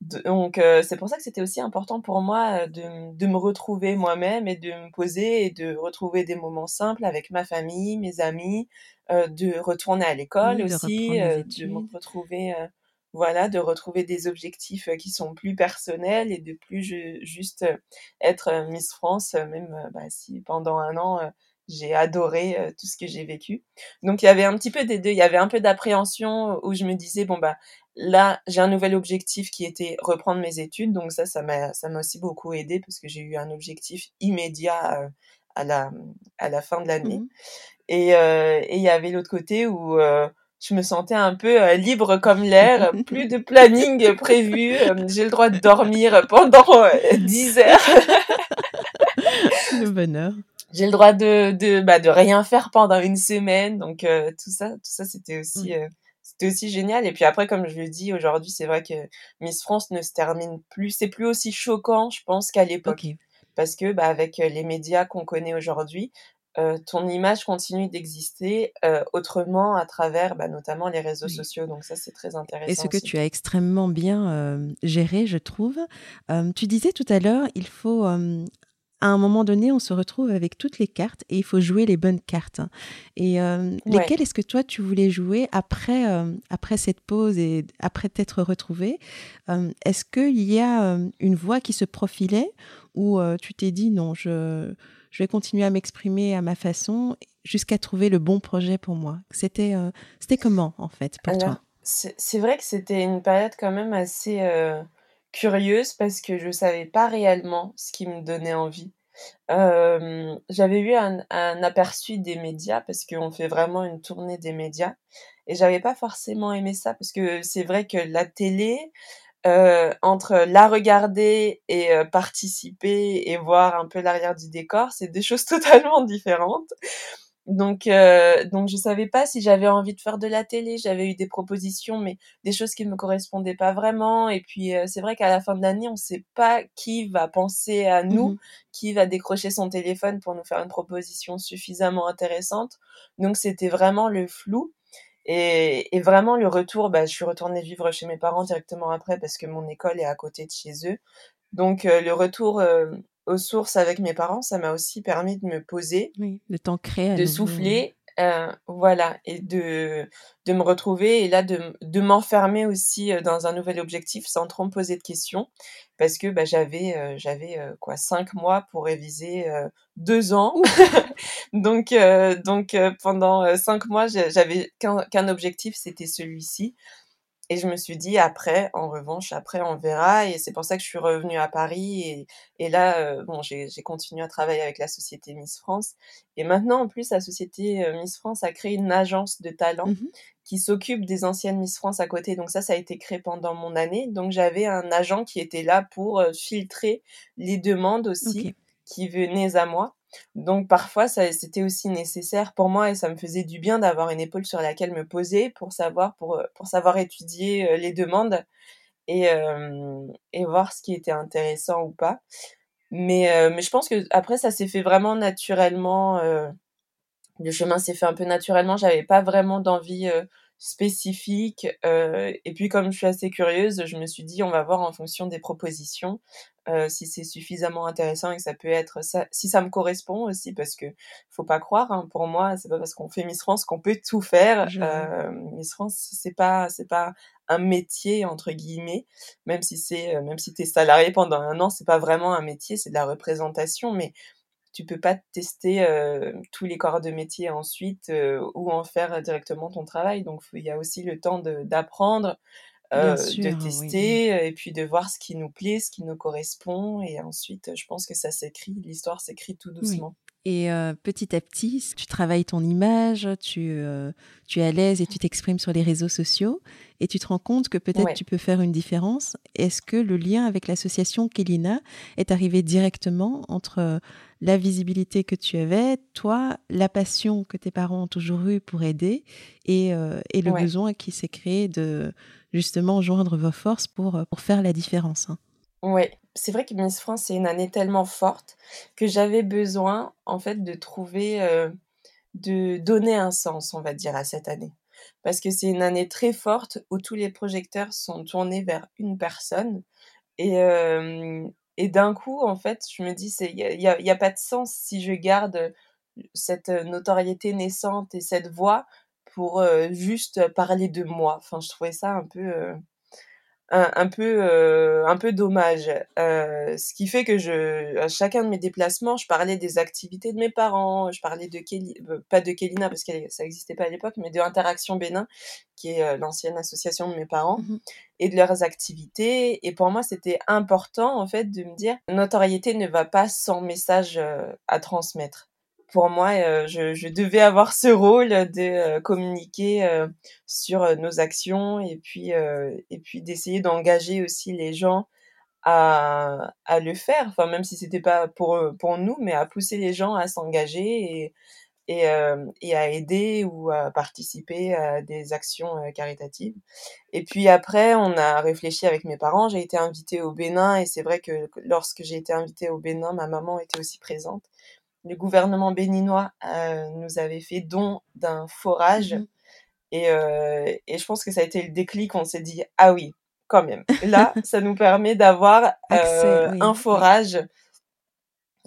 De- Donc euh, c'est pour ça que c'était aussi important pour moi euh, de, de me retrouver moi-même et de me poser et de retrouver des moments simples avec ma famille, mes amis, euh, de retourner à l'école oui, aussi, euh, de me retrouver, euh, voilà, de retrouver des objectifs euh, qui sont plus personnels et de plus ju- juste euh, être euh, Miss France, même bah, si pendant un an j'ai adoré tout ce que j'ai vécu. Donc il y avait un petit peu des deux, il y avait un peu d'appréhension où je me disais bon bah là j'ai un nouvel objectif qui était reprendre mes études, donc ça ça m'a ça m'a aussi beaucoup aidé parce que j'ai eu un objectif immédiat à la à la fin de l'année. Mhm. Et euh, et il y avait l'autre côté où euh, je me sentais un peu euh, libre comme l'air, plus de planning prévu, euh, j'ai le droit de dormir pendant euh, 10 heures, Le bonheur. j'ai le droit de de bah de rien faire pendant une semaine, donc euh, tout ça tout ça c'était aussi c'était aussi génial. Et puis après, comme je le dis aujourd'hui, c'est vrai que Miss France ne se termine plus, c'est plus aussi choquant, je pense, qu'à l'époque. Parce que bah, avec les médias qu'on connaît aujourd'hui, ton image continue d'exister autrement à travers bah, notamment les réseaux sociaux. Donc ça, c'est très intéressant. Et ce que tu as extrêmement bien géré, je trouve. tu disais tout à l'heure, il faut à un moment donné, on se retrouve avec toutes les cartes et il faut jouer les bonnes cartes. Et lesquelles est-ce que toi, tu voulais jouer après, après cette pause et après t'être retrouvé Est-ce qu'il y a une voix qui se profilait ou tu t'es dit non, je, je vais continuer à m'exprimer à ma façon jusqu'à trouver le bon projet pour moi. C'était euh, c'était comment en fait pour toi? C'est vrai que c'était une période quand même assez euh, curieuse parce que je savais pas réellement ce qui me donnait envie. Euh, j'avais eu un, un, aperçu des médias parce qu'on fait vraiment une tournée des médias et j'avais pas forcément aimé ça parce que c'est vrai que la télé, euh, entre la regarder et euh, participer et voir un peu l'arrière du décor, c'est des choses totalement différentes. Donc, euh, donc je savais pas si j'avais envie de faire de la télé. J'avais eu des propositions, mais des choses qui ne me correspondaient pas vraiment. Et puis, euh, c'est vrai qu'à la fin de l'année, on ne sait pas qui va penser à nous, mmh qui va décrocher son téléphone pour nous faire une proposition suffisamment intéressante. Donc, c'était vraiment le flou. Et, et, vraiment, le retour, bah, je suis retournée vivre chez mes parents directement après parce que mon école est à côté de chez eux. Donc, euh, le retour euh, aux sources avec mes parents, ça m'a aussi permis de me poser, oui, le temps créé, de souffler euh, voilà, et de, de me retrouver et là de, de m'enfermer aussi dans un nouvel objectif sans trop me poser de questions parce que bah, j'avais euh, j'avais quoi cinq mois pour réviser deux ans. Donc donc pendant cinq mois j'avais qu'un objectif c'était celui-ci et je me suis dit, après, en revanche, après, on verra. Et c'est pour ça que je suis revenue à Paris. Et, et là, euh, bon, j'ai continué à travailler avec la société Miss France. Et maintenant, en plus, la société euh, Miss France a créé une agence de talent mmh qui s'occupe des anciennes Miss France à côté. Donc ça, ça a été créé pendant mon année. Donc j'avais un agent qui était là pour euh, filtrer les demandes aussi qui venaient à moi. Donc parfois, c'était aussi nécessaire pour moi et ça me faisait du bien d'avoir une épaule sur laquelle me poser pour savoir, pour, euh, pour savoir étudier euh, les demandes et, euh, et voir ce qui était intéressant ou pas. Mais, mais je pense que après, ça s'est fait vraiment naturellement. le chemin s'est fait un peu naturellement. J'avais pas vraiment d'envie spécifique. Euh, et puis comme je suis assez curieuse, je me suis dit on va voir en fonction des propositions euh, si c'est suffisamment intéressant et que ça peut être ça, si ça me correspond aussi parce que faut pas croire. Hein, pour moi, c'est pas parce qu'on fait Miss France qu'on peut tout faire. Euh, Miss France, c'est pas c'est pas un métier entre guillemets, même si c'est euh, même si t'es salarié pendant un an, c'est pas vraiment un métier, c'est de la représentation, mais tu peux pas tester euh, tous les corps de métier ensuite euh, ou en faire directement ton travail. Donc il y a aussi le temps d'apprendre, euh, de tester et puis de voir ce qui nous plaît, ce qui nous correspond. Et ensuite, je pense que ça s'écrit, l'histoire s'écrit tout doucement. Et petit à petit, tu travailles ton image, tu, tu es à l'aise et tu t'exprimes sur les réseaux sociaux et tu te rends compte que peut-être tu peux faire une différence. Est-ce que le lien avec l'association Kelina est arrivé directement entre la visibilité que tu avais, toi, la passion que tes parents ont toujours eue pour aider et, et le besoin qui s'est créé de justement joindre vos forces pour, pour faire la différence hein? Oui, c'est vrai que Miss France, c'est une année tellement forte que j'avais besoin, en fait, de trouver, euh, de donner un sens, on va dire, à cette année. Parce que c'est une année très forte où tous les projecteurs sont tournés vers une personne. Et, euh, et d'un coup, en fait, je me dis, il n'y a, y a, pas de sens si je garde cette notoriété naissante et cette voix pour euh, juste parler de moi. Enfin, je trouvais ça un peu un, peu euh, un peu dommage. Euh, ce qui fait que je à chacun de mes déplacements je parlais des activités de mes parents je parlais de Kelly euh, pas de Kelina parce que ça n'existait pas à l'époque mais de Interaction Bénin qui est l'ancienne association de mes parents mmh et de leurs activités. Et pour moi c'était important en fait de me dire notoriété ne va pas sans message à transmettre pour moi, euh, je, devais avoir ce rôle de euh, communiquer euh, sur nos actions et puis et puis d'essayer d'engager aussi les gens à, à le faire. Enfin, même si c'était pas pour pour nous, mais à pousser les gens à s'engager et et, et à aider ou à participer à des actions caritatives. Et puis après, on a réfléchi avec mes parents. J'ai été invitée au Bénin et c'est vrai que lorsque j'ai été invitée au Bénin, ma maman était aussi présente. Le gouvernement béninois nous avait fait don d'un forage. Mmh et, et je pense que ça a été le déclic. On s'est dit, ah oui, quand même. Là, ça nous permet d'avoir un forage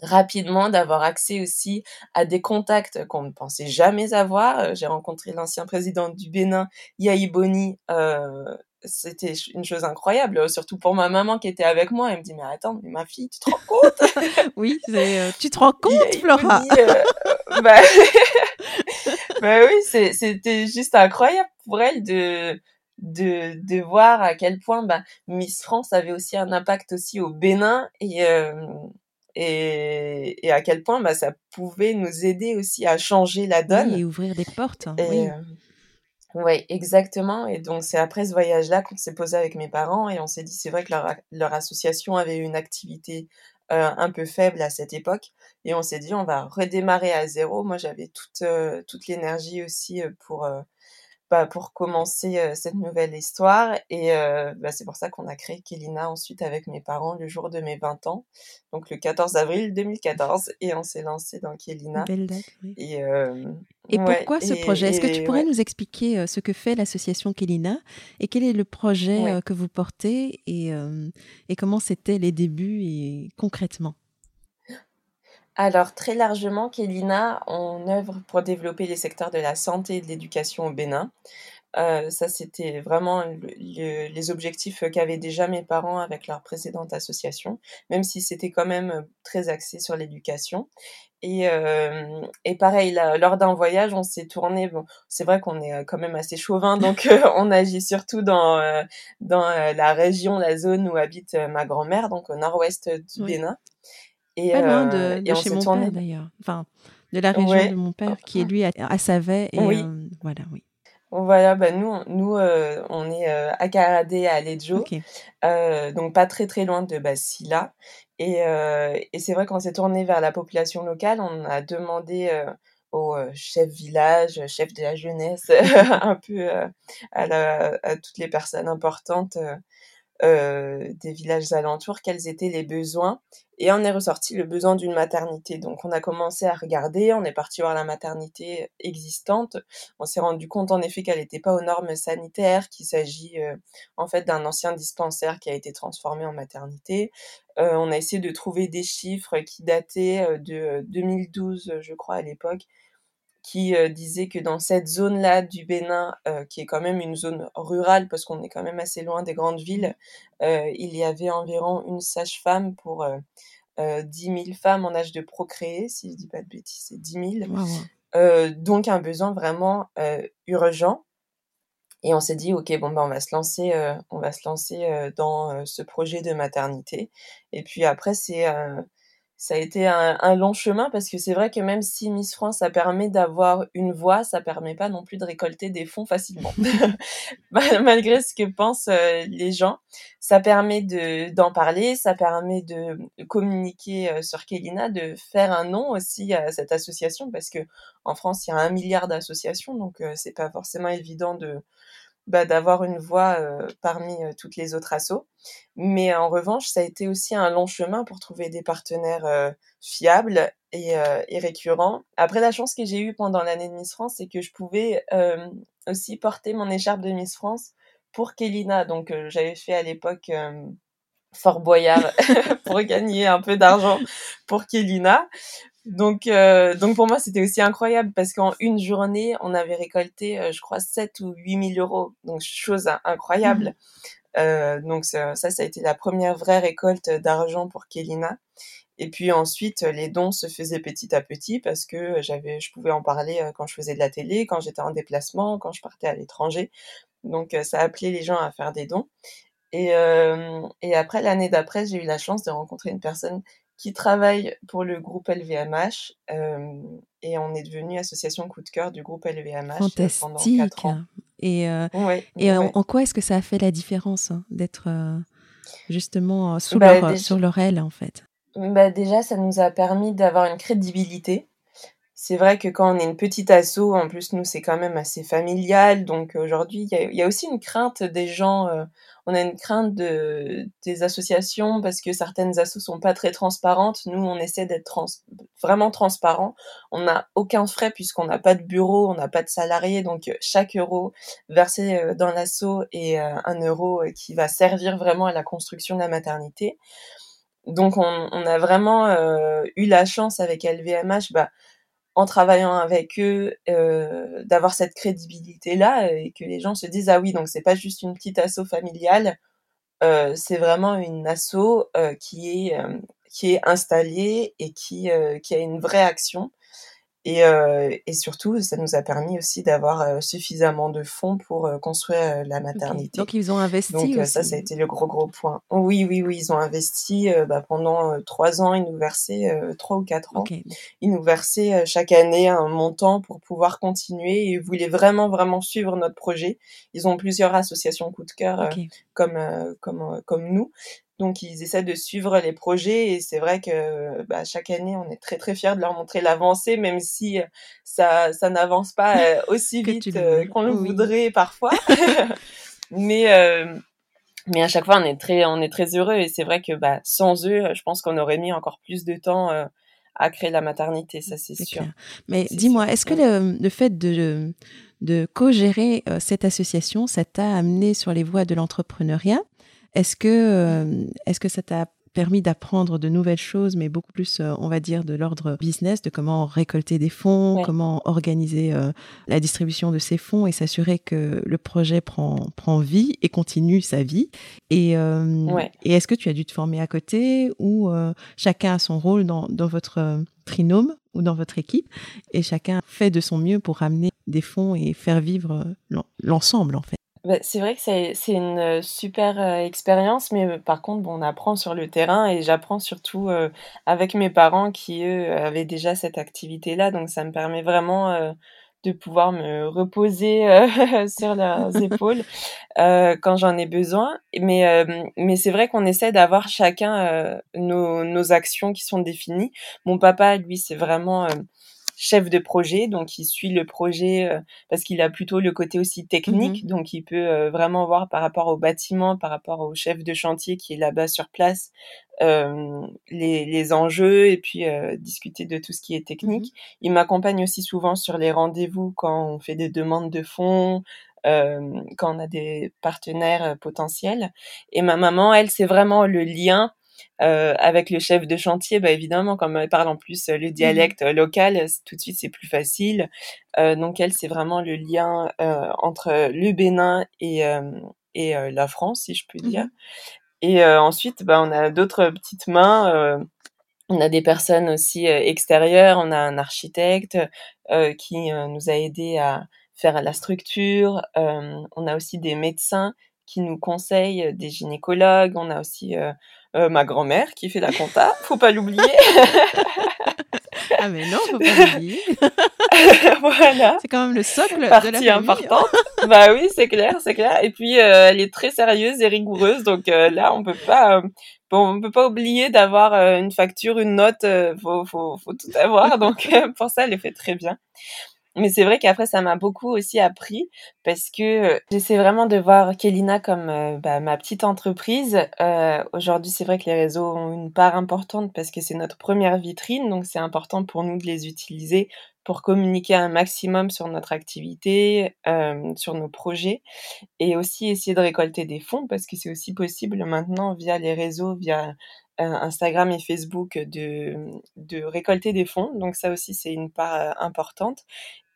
rapidement, d'avoir accès aussi à des contacts qu'on ne pensait jamais avoir. J'ai rencontré l'ancien président du Bénin, Yahi Boni. Euh, c'était une chose incroyable, surtout pour ma maman qui était avec moi. Elle me dit, mais attends, mais ma fille, tu te rends compte? Oui, tu te rends compte, Flora? bah... bah oui, c'était juste incroyable pour elle de de, de voir à quel point bah, Miss France avait aussi un impact aussi au Bénin et, euh, et, et, à quel point bah, ça pouvait nous aider aussi à changer la donne. et ouvrir des portes. oui. Euh, oui, exactement. Et donc, c'est après ce voyage-là qu'on s'est posé avec mes parents et on s'est dit, c'est vrai que leur, leur, association avait une activité euh, un peu faible à cette époque. Et on s'est dit, on va redémarrer à zéro. Moi, j'avais toute, toute l'énergie aussi pour, bah, pour commencer cette nouvelle histoire. Et bah, c'est pour ça qu'on a créé Kelina ensuite avec mes parents le jour de mes 20 ans, donc le 14 avril 2014. Et on s'est lancé dans Kelina. Belle date, oui. Et, et pourquoi ce projet? Est-ce que tu pourrais nous expliquer ce que fait l'association Kelina et quel est le projet que vous portez et, et comment c'était les débuts et concrètement? Alors, très largement, Kélina, on œuvre pour développer les secteurs de la santé et de l'éducation au Bénin. Euh, ça, c'était vraiment les objectifs qu'avaient déjà mes parents avec leur précédente association, même si c'était quand même très axé sur l'éducation. Et, euh, et pareil, lors d'un voyage, on s'est tourné. Bon, c'est vrai qu'on est quand même assez chauvin, donc euh, on agit surtout dans dans la région, la zone où habite ma grand-mère, donc au nord-ouest du Bénin. Et, Pas loin de, euh, chez mon père d'ailleurs. Enfin, de la région de mon père, qui est lui à, à Savet. Et, oui. Euh, voilà, oui. Voilà, bah nous, nous euh, on est à Caradé, à Alejo, donc pas très très loin de Basila. Et, et c'est vrai qu'on s'est tourné vers la population locale, on a demandé au chef village, chef de la jeunesse, un peu à, la, à, toutes les personnes importantes euh, des villages alentours, quels étaient les besoins. Et on est ressorti le besoin d'une maternité. Donc on a commencé à regarder, on est parti voir la maternité existante. On s'est rendu compte en effet qu'elle n'était pas aux normes sanitaires, qu'il s'agit euh, en fait d'un ancien dispensaire qui a été transformé en maternité. Euh, on a essayé de trouver des chiffres qui dataient de 2012, je crois, à l'époque, qui euh, disait que dans cette zone-là du Bénin, euh, qui est quand même une zone rurale, parce qu'on est quand même assez loin des grandes villes, euh, il y avait environ une sage-femme pour 10 000 femmes en âge de procréer, si je dis pas de bêtises, c'est 10 000. donc un besoin vraiment urgent. Et on s'est dit, ok, bon ben on va se lancer, on va se lancer dans ce projet de maternité. Et puis après, c'est ça a été un, long chemin parce que c'est vrai que même si Miss France, ça permet d'avoir une voix, ça permet pas non plus de récolter des fonds facilement. Malgré ce que pensent euh, les gens, ça permet de, d'en parler, ça permet de communiquer euh, sur Kelina, de faire un nom aussi à cette association parce que en France, il y a un milliard d'associations, donc euh, c'est pas forcément évident de, bah, d'avoir une voix parmi toutes les autres assos. Mais en revanche, ça a été aussi un long chemin pour trouver des partenaires fiables et, et, récurrents. Après, la chance que j'ai eue pendant l'année de Miss France, c'est que je pouvais aussi porter mon écharpe de Miss France pour Kelina. Donc, j'avais fait à l'époque Fort Boyard pour gagner un peu d'argent pour Kelina. Donc, euh, donc pour moi, c'était aussi incroyable parce qu'en une journée, on avait récolté, euh, je crois, 7 ou 8 000 euros. Donc, chose incroyable. Mmh. Euh, donc, ça, ça, a été la première vraie récolte d'argent pour Kelina. Et puis ensuite, les dons se faisaient petit à petit parce que j'avais, je pouvais en parler quand je faisais de la télé, quand j'étais en déplacement, quand je partais à l'étranger. Donc, ça appelait les gens à faire des dons. Et, et après, l'année d'après, j'ai eu la chance de rencontrer une personne qui travaille pour le groupe LVMH euh, et on est devenu association coup de cœur du groupe LVMH Fantastique. pendant 4 ans. Et, euh, et en, quoi est-ce que ça a fait la différence hein, d'être euh, justement sous bah, leur, sur leur aile en fait? Bah Déjà, ça nous a permis d'avoir une crédibilité c'est vrai que quand on est une petite asso, en plus nous c'est quand même assez familial, donc aujourd'hui il y a, aussi une crainte des gens, euh, on a une crainte de, des associations parce que certaines assos sont pas très transparentes. Nous on essaie d'être vraiment transparent. On n'a aucun frais puisqu'on n'a pas de bureau, on n'a pas de salariés, donc chaque euro versé euh, dans l'asso est euh, un euro qui va servir vraiment à la construction de la maternité. Donc on, on a vraiment eu la chance avec LVMH, bah, en travaillant avec eux, euh, d'avoir cette crédibilité-là et que les gens se disent ah oui donc c'est pas juste une petite asso familiale, euh, c'est vraiment une asso euh, qui est qui est installée et qui qui a une vraie action et, euh, et, surtout, ça nous a permis aussi d'avoir euh, suffisamment de fonds pour euh, construire euh, la maternité. Donc ils ont investi. Donc aussi. ça, ça a été le gros gros point. Oui, oui, oui, ils ont investi bah, pendant trois ans. Ils nous versaient trois ou quatre ans. Ils nous versaient chaque année un montant pour pouvoir continuer. Et ils voulaient vraiment vraiment suivre notre projet. Ils ont plusieurs associations coup de cœur comme comme comme nous. Donc ils essaient de suivre les projets et c'est vrai que bah, chaque année on est très très fiers de leur montrer l'avancée, même si euh, ça ça n'avance pas euh, aussi vite euh, qu'on le voudrait parfois. mais mais à chaque fois on est très on est très heureux et c'est vrai que bah, sans eux, je pense qu'on aurait mis encore plus de temps à créer la maternité, ça c'est sûr. Mais dis-moi, est-ce que le, le, fait de de co-gérer cette association, ça t'a amené sur les voies de l'entrepreneuriat? Est-ce que, euh, est-ce que ça t'a permis d'apprendre de nouvelles choses, mais beaucoup plus, euh, on va dire, de l'ordre business, de comment récolter des fonds, comment organiser euh, la distribution de ces fonds et s'assurer que le projet prend, prend vie et continue sa vie? Et, et est-ce que tu as dû te former à côté ou chacun a son rôle dans, dans votre trinôme ou dans votre équipe et chacun fait de son mieux pour ramener des fonds et faire vivre l'ensemble en fait? Bah, c'est vrai que c'est c'est une euh, super euh, expérience, mais euh, par contre, bon, on apprend sur le terrain et j'apprends surtout avec mes parents qui, eux, avaient déjà cette activité-là. Donc, ça me permet vraiment de pouvoir me reposer sur leurs épaules quand j'en ai besoin. Mais, mais c'est vrai qu'on essaie d'avoir chacun nos, nos actions qui sont définies. Mon papa, lui, c'est vraiment chef de projet, donc il suit le projet euh, parce qu'il a plutôt le côté aussi technique, mmh donc il peut euh, vraiment voir par rapport au bâtiment, par rapport au chef de chantier qui est là-bas sur place, euh, les, les, enjeux et puis discuter de tout ce qui est technique. Mmh il m'accompagne aussi souvent sur les rendez-vous quand on fait des demandes de fonds, euh, quand on a des partenaires potentiels. Et ma maman, elle, c'est vraiment le lien euh, avec le chef de chantier, bah évidemment, comme elle parle en plus euh, le mmh dialecte euh, local, tout de suite c'est plus facile. Euh, donc elle, c'est vraiment le lien entre le Bénin et, et la France, si je peux dire. Mmh et ensuite, bah, on a d'autres petites mains. on a des personnes aussi extérieures. On a un architecte qui nous a aidé à faire la structure. on a aussi des médecins qui nous conseillent, des gynécologues. On a aussi euh, ma grand-mère qui fait la compta, faut pas l'oublier. ah mais non, faut pas l'oublier. voilà. C'est quand même le socle Partie de la importante. bah oui, c'est clair, c'est clair. Et puis euh, elle est très sérieuse et rigoureuse, donc euh, là on peut pas, bon, on peut pas oublier d'avoir une facture, une note, faut, faut, faut tout avoir. Donc pour ça, elle le fait très bien. Mais c'est vrai qu'après, ça m'a beaucoup aussi appris parce que euh, j'essaie vraiment de voir Kelina comme euh, bah, ma petite entreprise. Euh, Aujourd'hui, c'est vrai que les réseaux ont une part importante parce que c'est notre première vitrine, donc c'est important pour nous de les utiliser pour communiquer un maximum sur notre activité, euh, sur nos projets, et aussi essayer de récolter des fonds parce que c'est aussi possible maintenant via les réseaux, via Instagram et Facebook de, de récolter des fonds. Donc ça aussi, c'est une part importante.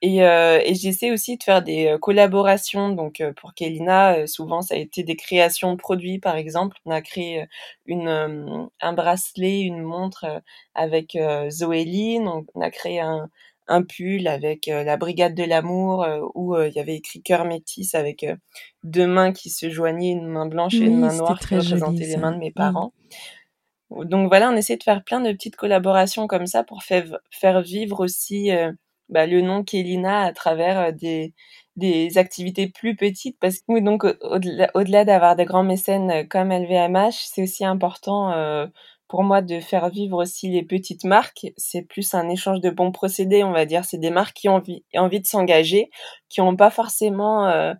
Et, euh, et j'essaie aussi de faire des euh, collaborations. Donc euh, pour Kelina, euh, souvent ça a été des créations de produits. Par exemple, on a créé une, un bracelet, une montre avec Zoéline. On a créé un, un pull avec la Brigade de l'amour où il y avait écrit cœur métis avec deux mains qui se joignaient, une main blanche et une main noire qui représentaient les mains de mes mmh. Donc voilà, on essaie de faire plein de petites collaborations comme ça pour faire, vivre aussi bah, le nom Kélina à travers euh, des, des activités plus petites parce que donc au-delà, au-delà d'avoir des grands mécènes euh, comme LVMH, c'est aussi important euh, pour moi de faire vivre aussi les petites marques. C'est plus un échange de bons procédés, on va dire. C'est des marques qui ont envie, envie de s'engager, qui n'ont pas forcément euh,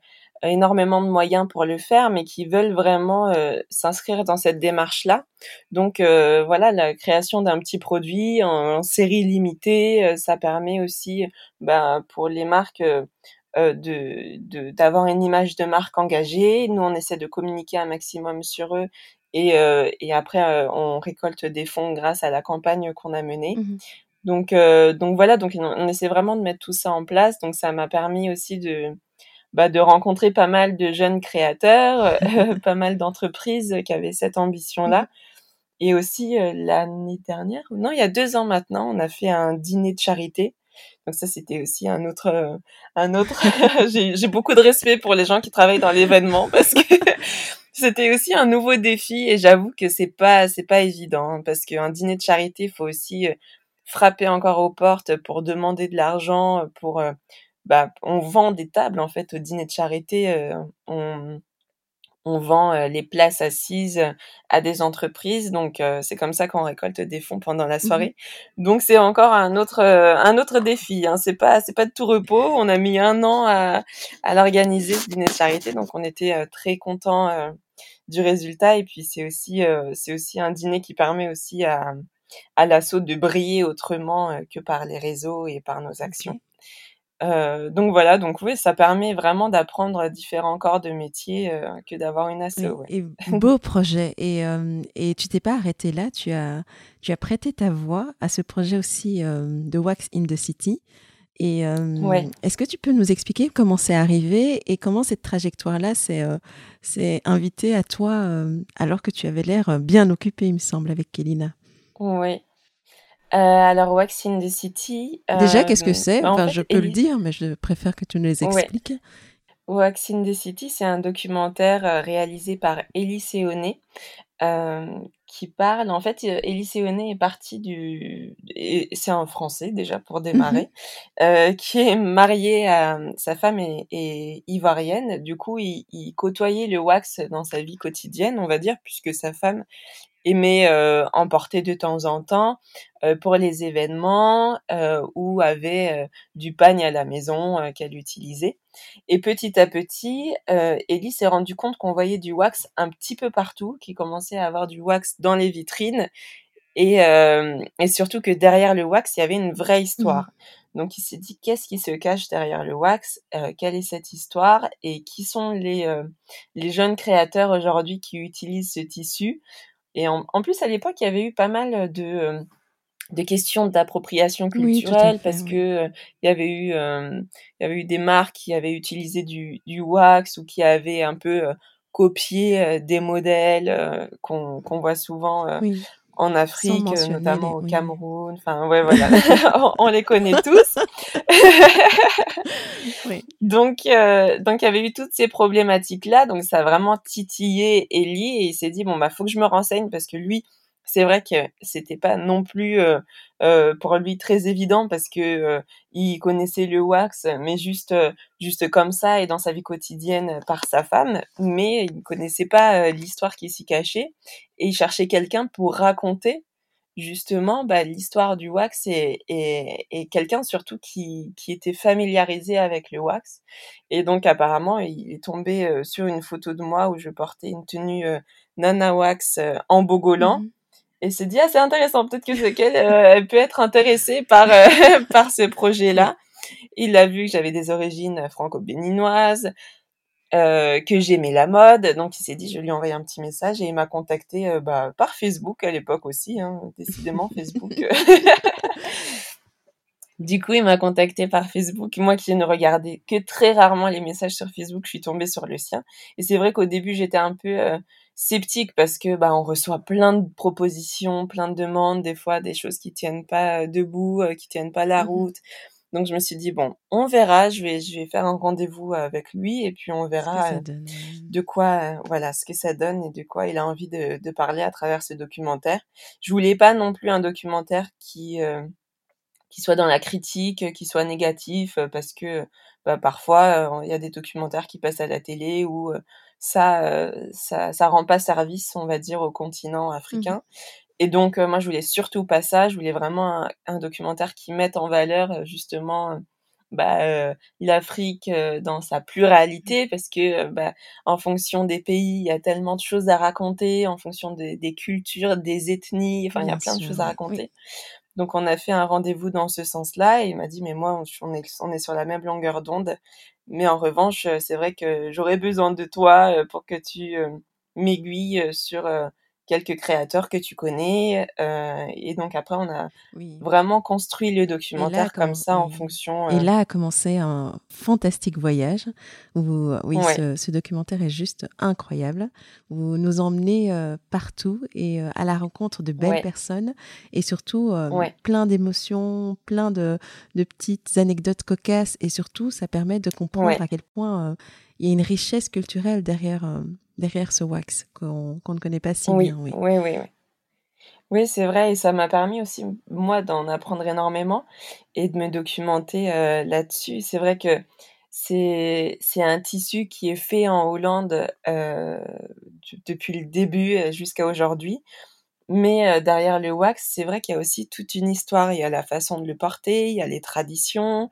énormément de moyens pour le faire, mais qui veulent vraiment euh, s'inscrire dans cette démarche-là. Donc euh, voilà, la création d'un petit produit en, série limitée, ça permet aussi bah, pour les marques de d'avoir une image de marque engagée. Nous, on essaie de communiquer un maximum sur eux et, euh, et après, euh, on récolte des fonds grâce à la campagne qu'on a menée. Mmh donc, euh, donc voilà, donc on, essaie vraiment de mettre tout ça en place. Donc ça m'a permis aussi de, bah, de rencontrer pas mal de jeunes créateurs, pas mal d'entreprises qui avaient cette ambition-là. Et aussi l'année dernière, non, il y a deux ans maintenant, on a fait un dîner de charité. Donc ça, c'était aussi un autre, un autre. j'ai beaucoup de respect pour les gens qui travaillent dans l'événement parce que c'était aussi un nouveau défi et j'avoue que c'est pas c'est pas évident hein, parce qu'un dîner de charité, il faut aussi euh, frapper encore aux portes pour demander de l'argent euh, pour euh, bah on vend des tables en fait au dîner de charité on on vend les places assises à des entreprises. Donc c'est comme ça qu'on récolte des fonds pendant la mmh soirée. Donc c'est encore un autre un autre défi. Hein. C'est pas c'est pas de tout repos. On a mis un an à, à l'organiser ce dîner de charité. Donc on était très content du résultat. Et puis c'est aussi c'est aussi un dîner qui permet aussi à à l'assaut de briller autrement que par les réseaux et par nos actions. Euh, donc voilà, donc oui, ça permet vraiment d'apprendre différents corps de métier euh, que d'avoir une asso. Et beau projet. Et, euh, et tu t'es pas arrêté là, tu as, tu as prêté ta voix à ce projet aussi de Wax in the City. Et est-ce que tu peux nous expliquer comment c'est arrivé et comment cette trajectoire-là s'est invitée à toi alors que tu avais l'air bien occupé, il me semble, avec Kelina? Oui, euh, alors, Wax in the City. Déjà, qu'est-ce que euh, c'est? bah, enfin, Je peux le dire, mais je préfère que tu nous les expliques. Wax in the City, c'est un documentaire euh, réalisé par Elie Seoné, qui parle. En fait, Elie Seoné est partie du. C'est un Français, déjà, pour démarrer, mmh qui est marié à. Sa femme est, ivoirienne. Du coup, il, il, côtoyait le wax dans sa vie quotidienne, on va dire, puisque sa femme aimait euh, emporter de temps en temps euh, pour les événements euh, ou avait du pagne à la maison qu'elle utilisait. Et petit à petit, Ellie s'est rendu compte qu'on voyait du wax un petit peu partout, qu'il commençait à avoir du wax dans les vitrines et, et surtout que derrière le wax, il y avait une vraie histoire. Mmh. Donc il s'est dit qu'est-ce qui se cache derrière le wax, quelle est cette histoire et qui sont les, les jeunes créateurs aujourd'hui qui utilisent ce tissu? Et en, plus, à l'époque, il y avait eu pas mal de, de questions d'appropriation culturelle parce que il y avait eu il y avait eu des marques qui avaient utilisé du, du wax ou qui avaient un peu copié des modèles qu'on qu'on voit souvent en Afrique, notamment au Cameroun. Enfin, ouais, voilà, on, les connaît tous. Donc, euh, donc il y avait eu toutes ces problématiques-là. Donc, ça a vraiment titillé Ellie et il s'est dit bon bah faut que je me renseigne parce que lui, c'est vrai que c'était pas non plus euh, euh, pour lui très évident parce que euh, il connaissait le wax, mais juste juste comme ça et dans sa vie quotidienne par sa femme, mais il ne connaissait pas l'histoire qui s'y cachait et il cherchait quelqu'un pour raconter justement bah, l'histoire du wax et, et, et quelqu'un surtout qui, qui était familiarisé avec le wax. Et donc apparemment il est tombé sur une photo de moi où je portais une tenue nana wax en bogolant mmh et s'est dit ah c'est intéressant peut-être que qu'elle euh, peut être intéressée par euh, par ce projet-là. Il a vu que j'avais des origines franco-béninoises, euh, que j'aimais la mode, donc il s'est dit je lui envoie un petit message et il m'a contacté bah, par Facebook à l'époque aussi, hein, décidément Facebook. Du coup, il m'a contacté par Facebook. Moi qui ne regardais que très rarement les messages sur Facebook, je suis tombée sur le sien. Et c'est vrai qu'au début, j'étais un peu sceptique parce que bah on reçoit plein de propositions, plein de demandes, des fois des choses qui tiennent pas euh, debout, euh, qui tiennent pas la mmh route. Donc je me suis dit bon, on verra, je vais je vais faire un rendez-vous avec lui et puis on verra de quoi voilà ce que ça donne et de quoi il a envie de, de parler à travers ce documentaire. Je voulais pas non plus un documentaire qui qui soit dans la critique, qui soit négatif, parce que bah, parfois il y a des documentaires qui passent à la télé où ça, ça, ça rend pas service, on va dire, au continent mmh africain. et donc, moi, je voulais surtout pas ça. Je voulais vraiment un, un documentaire qui mette en valeur justement bah, l'Afrique dans sa pluralité. Parce que bah, en fonction des pays, il y a tellement de choses à raconter, en fonction des cultures, des ethnies, enfin il y a plein de choses à raconter. Donc on a fait un rendez-vous dans ce sens-là et il m'a dit mais moi on est, on est sur la même longueur d'onde, mais en revanche c'est vrai que j'aurais besoin de toi pour que tu m'aiguilles sur quelques créateurs que tu connais. Euh, et donc après, on a vraiment construit le documentaire comme ça en fonction. Et euh là a commencé un fantastique voyage où oui, ce, documentaire est juste incroyable. Vous nous emmenez euh, partout et à la rencontre de belles personnes et surtout plein d'émotions, plein de, de, petites anecdotes cocasses et surtout ça permet de comprendre à quel point il y a une richesse culturelle derrière derrière ce wax qu'on ne connaît pas si bien. Oui, oui, oui. Oui, c'est vrai, et ça m'a permis aussi, moi, d'en apprendre énormément et de me documenter euh, là-dessus. C'est vrai que c'est un tissu qui est fait en Hollande euh, depuis le début euh, jusqu'à aujourd'hui. Mais derrière le wax, c'est vrai qu'il y a aussi toute une histoire. Il y a la façon de le porter, il y a les traditions,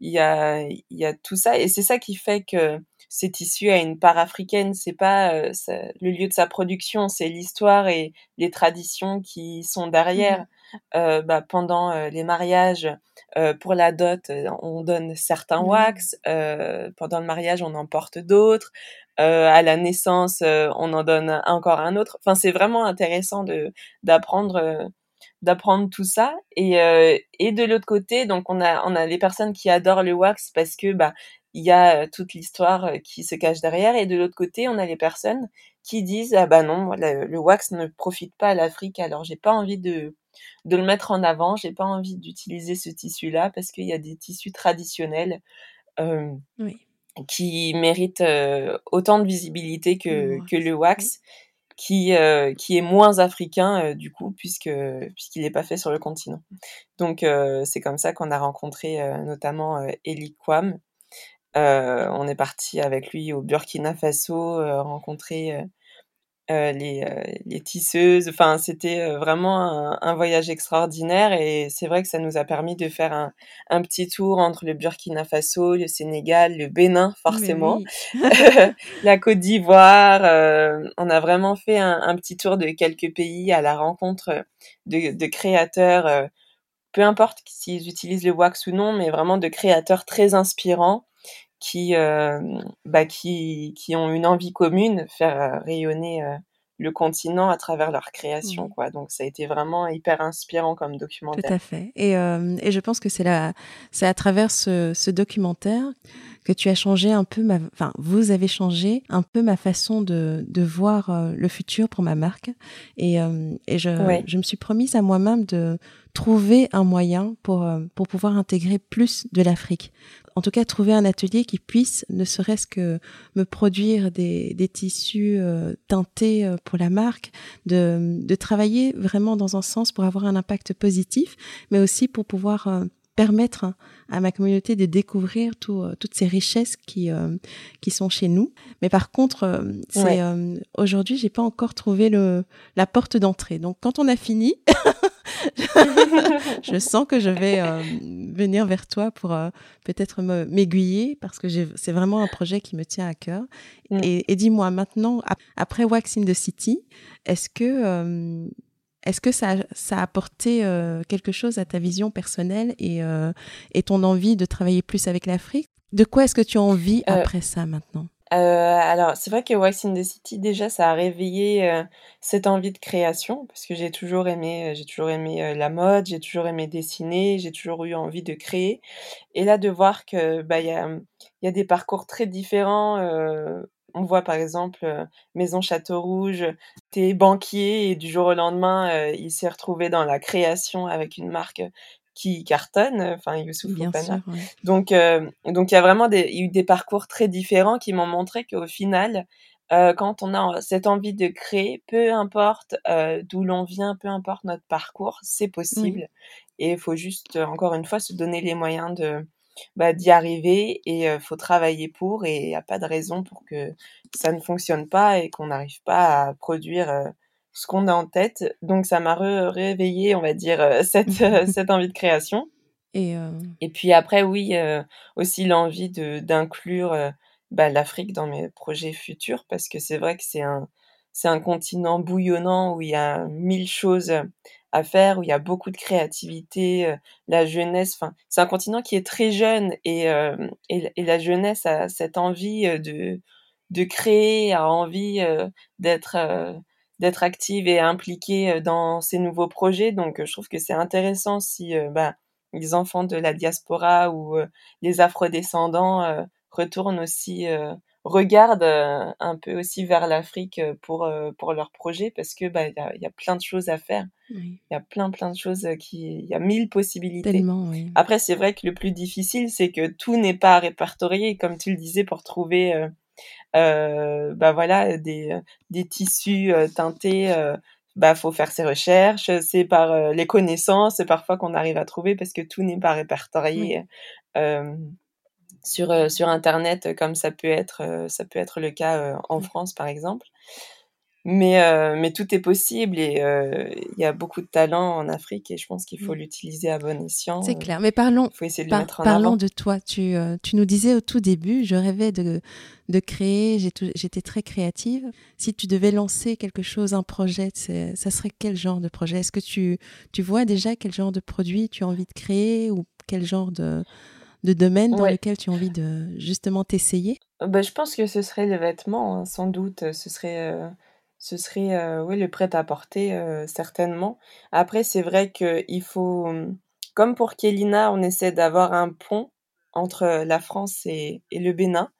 il y a, il y a tout ça. Et c'est ça qui fait que ces tissus a une part africaine. C'est pas euh, le lieu de sa production, c'est l'histoire et les traditions qui sont derrière. Mmh euh, bah, pendant euh, les mariages, pour la dot, on donne certains mmh wax. pendant le mariage, on en porte d'autres. à la naissance, on en donne encore un autre. Enfin, c'est vraiment intéressant de d'apprendre d'apprendre tout ça et et de l'autre côté donc on a on a les personnes qui adorent le wax parce que bah il y a toute l'histoire qui se cache derrière. Et de l'autre côté, on a les personnes qui disent ah bah non, le, wax ne profite pas à l'Afrique, alors j'ai pas envie de de le mettre en avant, j'ai pas envie d'utiliser ce tissu-là parce qu'il y a des tissus traditionnels euh, qui méritent autant de visibilité que, que le wax. Qui, qui est moins africain du coup puisque puisqu'il n'est pas fait sur le continent. Donc c'est comme ça qu'on a rencontré notamment Eli Kwam euh, on est parti avec lui au Burkina Faso euh, rencontrer euh, les, les, tisseuses. Enfin, c'était vraiment un, voyage extraordinaire et c'est vrai que ça nous a permis de faire un, un, petit tour entre le Burkina Faso, le Sénégal, le Bénin, forcément, la Côte d'Ivoire. on a vraiment fait un, un, petit tour de quelques pays à la rencontre de, de créateurs, peu importe s'ils utilisent le wax ou non, mais vraiment de créateurs très inspirants qui, euh, bah, qui, qui, ont une envie commune, faire euh, rayonner euh, le continent à travers leur création. Mmh. Quoi. Donc ça a été vraiment hyper inspirant comme documentaire. Tout à fait. Et, et je pense que c'est à travers ce, ce, documentaire que tu as changé un peu ma, enfin, vous avez changé un peu ma façon de, de voir le futur pour ma marque. Et, et je, je me suis promise à moi-même de trouver un moyen pour, pour pouvoir intégrer plus de l'Afrique. En tout cas trouver un atelier qui puisse, ne serait-ce que me produire des, des tissus euh, teintés euh, pour la marque, de, de travailler vraiment dans un sens pour avoir un impact positif, mais aussi pour pouvoir euh, permettre à ma communauté de découvrir tout, toutes ces richesses qui qui sont chez nous. Mais par contre, c'est aujourd'hui, j'ai pas encore trouvé le la porte d'entrée. Donc quand on a fini, je sens que je vais euh, venir vers toi pour euh, peut-être m'aiguiller parce que c'est vraiment un projet qui me tient à cœur. Mm. Et, dis-moi maintenant, après Wax in the City, est-ce que, euh, est-ce que ça, ça a apporté quelque chose à ta vision personnelle et, et ton envie de travailler plus avec l'Afrique? De quoi est-ce que tu as envie après ça maintenant? euh, alors, c'est vrai que Wax in the City, déjà, ça a réveillé euh, cette envie de création, parce que j'ai toujours aimé, euh, j'ai toujours aimé la mode, j'ai toujours aimé dessiner, j'ai toujours eu envie de créer. Et là, de voir que bah il y a, y a des parcours très différents. On voit par exemple Maison Château Rouge, t'es banquier et du jour au lendemain, il s'est retrouvé dans la création avec une marque qui cartonne, enfin Youssouf Bien Donc, euh, donc il y a vraiment des, eu des parcours très différents qui m'ont montré qu'au final, euh, quand on a cette envie de créer, peu importe euh, d'où l'on vient, peu importe notre parcours, c'est possible. Et il faut juste, encore une fois, se donner les moyens de bah, d'y arriver et il faut travailler pour et il n'y a pas de raison pour que ça ne fonctionne pas et qu'on n'arrive pas à produire ce qu'on a en tête. Donc ça m'a réveillé, on va dire, cette, cette envie de création. Et, Et puis après, oui, aussi l'envie d'inclure bah, l'Afrique dans mes projets futurs, parce que c'est vrai que c'est un, c'est un continent bouillonnant où il y a mille choses à faire, où il y a beaucoup de créativité, euh, la jeunesse. Enfin, c'est un continent qui est très jeune et, euh, et, la jeunesse a cette envie euh, de de créer, a envie d'être active et impliquée dans ces nouveaux projets. Donc, je trouve que c'est intéressant si bah, les enfants de la diaspora ou les afrodescendants retournent aussi regardent euh, un peu aussi vers l'Afrique euh, pour euh, pour leur projet parce que bah il y a, y a, plein de choses à faire. Il y a plein plein de choses qui il y a mille possibilités. Oui. Après c'est vrai que le plus difficile c'est que tout n'est pas répertorié comme tu le disais pour trouver euh, bah voilà des des tissus teintés bah faut faire ses recherches, c'est par les connaissances parfois qu'on arrive à trouver parce que tout n'est pas répertorié. Euh, sur, euh, sur Internet, euh, comme ça peut être, euh, ça peut être le cas en France, par exemple. Mais, mais tout est possible et il y a beaucoup de talent en Afrique et je pense qu'il faut l'utiliser à bon escient. C'est clair. Mais parlons, faut essayer de le mettre en parlons de toi. Tu, tu nous disais au tout début, je rêvais de, de créer, j'étais très créative. Si tu devais lancer quelque chose, un projet, ça serait quel genre de projet? Est-ce que tu, tu vois déjà quel genre de produit tu as envie de créer ou quel genre de, de domaine dans lequel tu as envie de justement t'essayer? Bah, Je pense que ce serait les vêtements, hein, sans doute. Ce serait, euh, ce serait euh, oui, le prêt-à-porter, euh, certainement. Après, c'est vrai qu'il faut, comme pour Kélina, on essaie d'avoir un pont entre la France et, et le Bénin.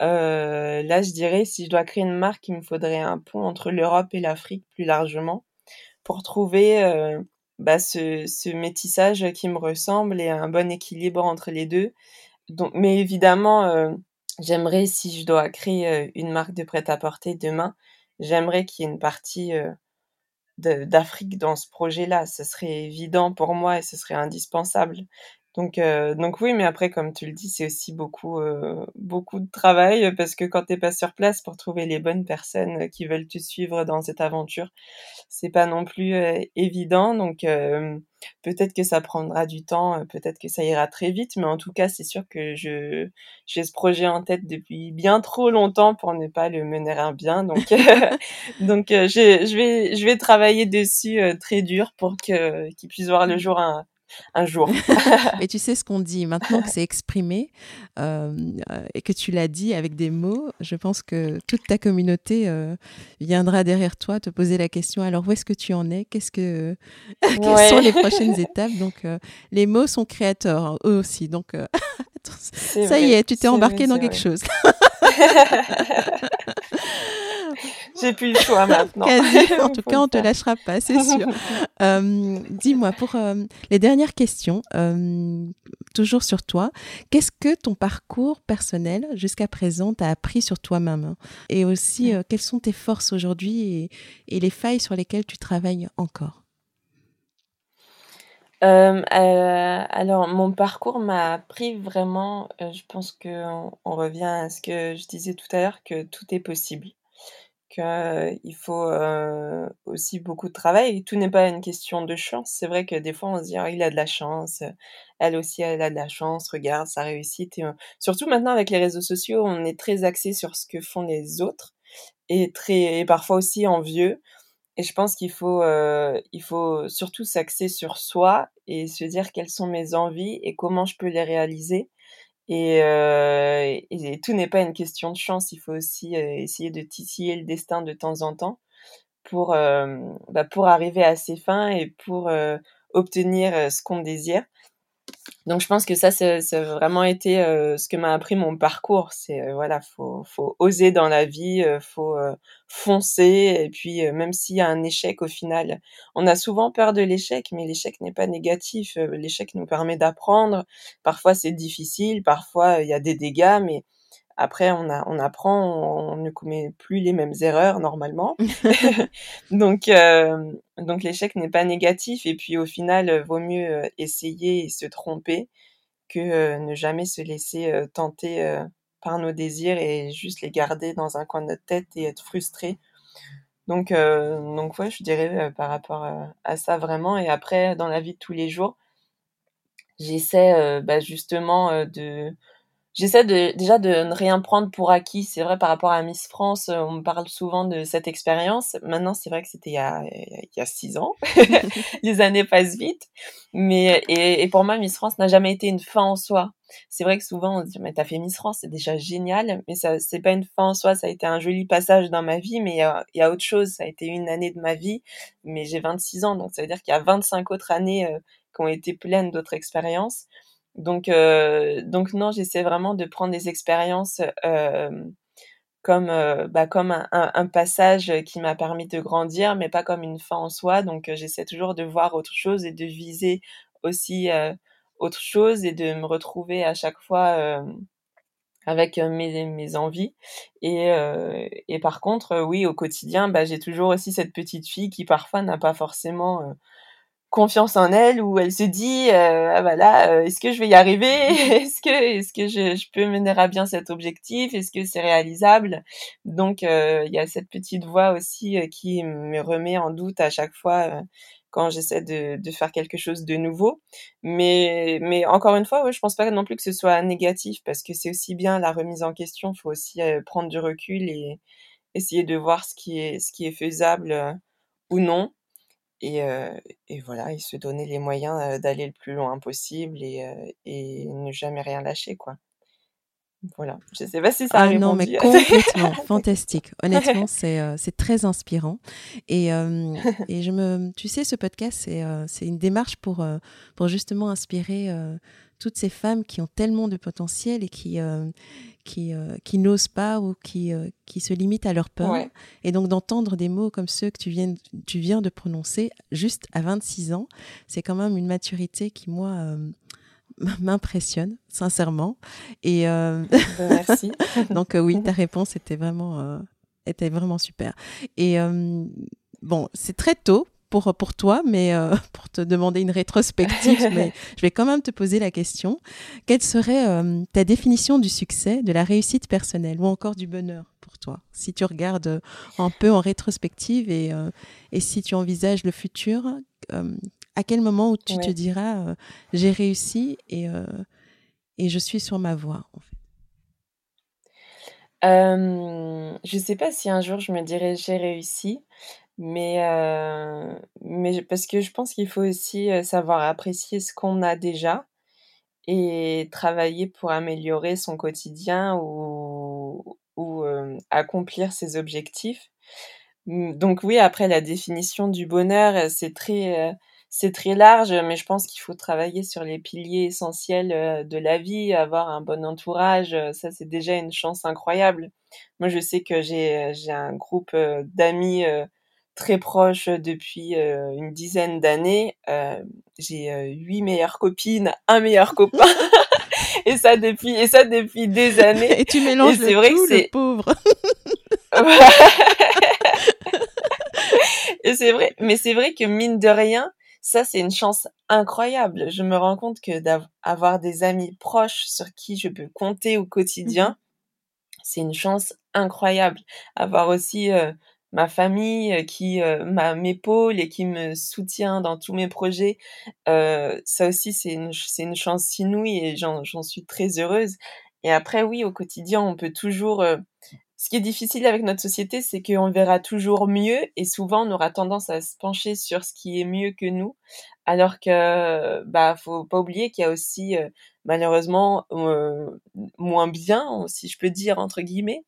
là, je dirais, si je dois créer une marque, il me faudrait un pont entre l'Europe et l'Afrique plus largement pour trouver bah, ce, ce métissage qui me ressemble et un bon équilibre entre les deux. Donc, mais évidemment, euh, j'aimerais, si je dois créer euh, une marque de prêt-à-porter demain, j'aimerais qu'il y ait une partie euh, d'Afrique dans ce projet-là. Ce serait évident pour moi et ce serait indispensable. Donc, euh, donc oui, mais après, comme tu le dis, c'est aussi beaucoup, euh, beaucoup de travail parce que quand t'es pas sur place pour trouver les bonnes personnes qui veulent te suivre dans cette aventure, c'est pas non plus euh, évident. Donc, peut-être que ça prendra du temps, peut-être que ça ira très vite, mais en tout cas, c'est sûr que je j'ai ce projet en tête depuis bien trop longtemps pour ne pas le mener à bien. Donc, donc, je, je vais, je vais travailler dessus très dur pour que qu'il puisse voir le jour un un jour. Et tu sais ce qu'on dit maintenant que c'est exprimé euh, et que tu l'as dit avec des mots, je pense que toute ta communauté euh, viendra derrière toi te poser la question. Alors où est-ce que tu en es? Qu'est-ce que quelles sont les prochaines étapes? Donc euh, les mots sont créateurs hein, eux aussi. Donc ça y est, tu t'es embarqué dans quelque chose. J'ai plus le choix maintenant. En tout cas, on te lâchera pas, c'est sûr. Euh, dis-moi, pour euh, les dernières questions, euh, toujours sur toi, qu'est-ce que ton parcours personnel jusqu'à présent t'a appris sur toi-même? Et aussi, quelles sont tes forces aujourd'hui et, les failles sur lesquelles tu travailles encore? Alors, mon parcours m'a appris vraiment, je pense qu'on on revient à ce que je disais tout à l'heure, que tout est possible qu'il faut aussi beaucoup de travail. Tout n'est pas une question de chance. C'est vrai que des fois on se dit: «Oh, il a de la chance, elle aussi elle a de la chance, regarde sa réussite» et surtout maintenant avec les réseaux sociaux, on est très axé sur ce que font les autres et très et parfois aussi envieux et je pense qu'il faut, il faut surtout s'axer sur soi et se dire: «Quelles sont mes envies et comment je peux les réaliser?» Et, euh, et, tout n'est pas une question de chance. Il faut aussi euh, essayer de titiller le destin de temps en temps pour, euh, bah, pour arriver à ses fins et pour euh, obtenir ce qu'on désire. Donc je pense que ça, a vraiment été euh, ce que m'a appris mon parcours. C'est euh, voilà, faut faut oser dans la vie, euh, faut foncer et puis même s'il y a un échec au final, on a souvent peur de l'échec, mais l'échec n'est pas négatif. l'échec nous permet d'apprendre. Parfois c'est difficile, parfois il y a des dégâts, mais après, on, a, on apprend, on, ne commet plus les mêmes erreurs normalement. donc, euh, donc l'échec n'est pas négatif. Et puis au final, vaut mieux euh, essayer et se tromper que euh, ne jamais se laisser tenter par nos désirs et juste les garder dans un coin de notre tête et être frustré. Donc, donc ouais, je dirais par rapport à, ça vraiment. Et après, dans la vie de tous les jours, j'essaie bah, justement de J'essaie de, déjà de ne rien prendre pour acquis. C'est vrai, par rapport à Miss France, euh, on me parle souvent de cette expérience. Maintenant, c'est vrai que c'était il y a, il y a six ans. Les années passent vite. Mais, et, et pour moi, Miss France n'a jamais été une fin en soi. C'est vrai que souvent, on se dit, mais t'as fait Miss France, c'est déjà génial. Mais ça, c'est pas une fin en soi. Ça a été un joli passage dans ma vie, mais il y a, il y a autre chose. Ça a été une année de ma vie. Mais j'ai 26 ans. Donc, ça veut dire qu'il y a 25 autres années euh, qui ont été pleines d'autres expériences. Donc, euh, donc non, j'essaie vraiment de prendre des expériences euh, comme, euh, bah, comme un, un, passage qui m'a permis de grandir, mais pas comme une fin en soi. Donc, j'essaie toujours de voir autre chose et de viser aussi autre chose et de me retrouver à chaque fois avec mes, mes envies. Et, et par contre, oui, au quotidien, bah, j'ai toujours aussi cette petite fille qui parfois n'a pas forcément confiance en elle où elle se dit euh, ah bah là euh, est-ce que je vais y arriver? Est-ce que est-ce que je, je, peux mener à bien cet objectif? Est-ce que c'est réalisable donc euh, il y a cette petite voix aussi euh, qui me remet en doute à chaque fois quand j'essaie de, de faire quelque chose de nouveau. Mais mais encore une fois ouais, je pense pas non plus que ce soit négatif parce que c'est aussi bien la remise en question. Faut aussi prendre du recul et essayer de voir ce qui est ce qui est faisable ou non et, et voilà, et se donner les moyens d'aller le plus loin possible et, et ne jamais rien lâcher, quoi. Voilà, je sais pas si ça a ah non, mais complètement, fantastique. Honnêtement, c'est c'est très inspirant. Et, et je me, tu sais, ce podcast, c'est c'est une démarche pour, pour justement inspirer toutes ces femmes qui ont tellement de potentiel et qui, qui, euh, qui n'osent pas ou qui, euh, qui se limitent à leur peur. Et donc d'entendre des mots comme ceux que tu viens, tu viens de prononcer juste à 26 ans, c'est quand même une maturité qui, moi, euh, m'impressionne, sincèrement. Et ben, Merci. donc oui, ta réponse était vraiment, était vraiment super. Et bon, c'est très tôt pour, pour toi, mais euh, pour te demander une rétrospective, mais je vais quand même te poser la question. Quelle serait euh, ta définition du succès, de la réussite personnelle ou encore du bonheur pour toi Si tu regardes euh, un peu en rétrospective et, et si tu envisages le futur, à quel moment où tu te diras j'ai réussi et, et je suis sur ma voie en fait? Je sais pas si un jour je me dirais j'ai réussi. Mais, euh, mais parce que je pense qu'il faut aussi euh, savoir apprécier ce qu'on a déjà et travailler pour améliorer son quotidien ou, ou euh, accomplir ses objectifs. Mmh, donc oui, après la définition du bonheur, c'est très, c'est très large, mais je pense qu'il faut travailler sur les piliers essentiels de la vie, avoir un bon entourage, ça c'est déjà une chance incroyable. Moi, je sais que j'ai un groupe d'amis très proche depuis euh, une dizaine d'années. Euh, j'ai euh, huit meilleures copines, un meilleur copain. et ça depuis et ça depuis des années. Et tu mélanges c'est vrai que c'est pauvre. et c'est vrai, mais c'est vrai que mine de rien, ça c'est une chance incroyable. Je me rends compte que d'avoir des amis proches sur qui je peux compter au quotidien, mmh c'est une chance incroyable. Avoir aussi ma famille euh, qui euh, m'épaule et qui me soutient dans tous mes projets. Euh, ça aussi, c'est une, une chance inouïe et j'en, j'en suis très heureuse. Et après, oui, au quotidien, on peut toujours... Euh, ce qui est difficile avec notre société, c'est qu'on verra toujours mieux et souvent on aura tendance à se pencher sur ce qui est mieux que nous, alors que bah faut pas oublier qu'il y a aussi malheureusement euh, moins bien, si je peux dire entre guillemets.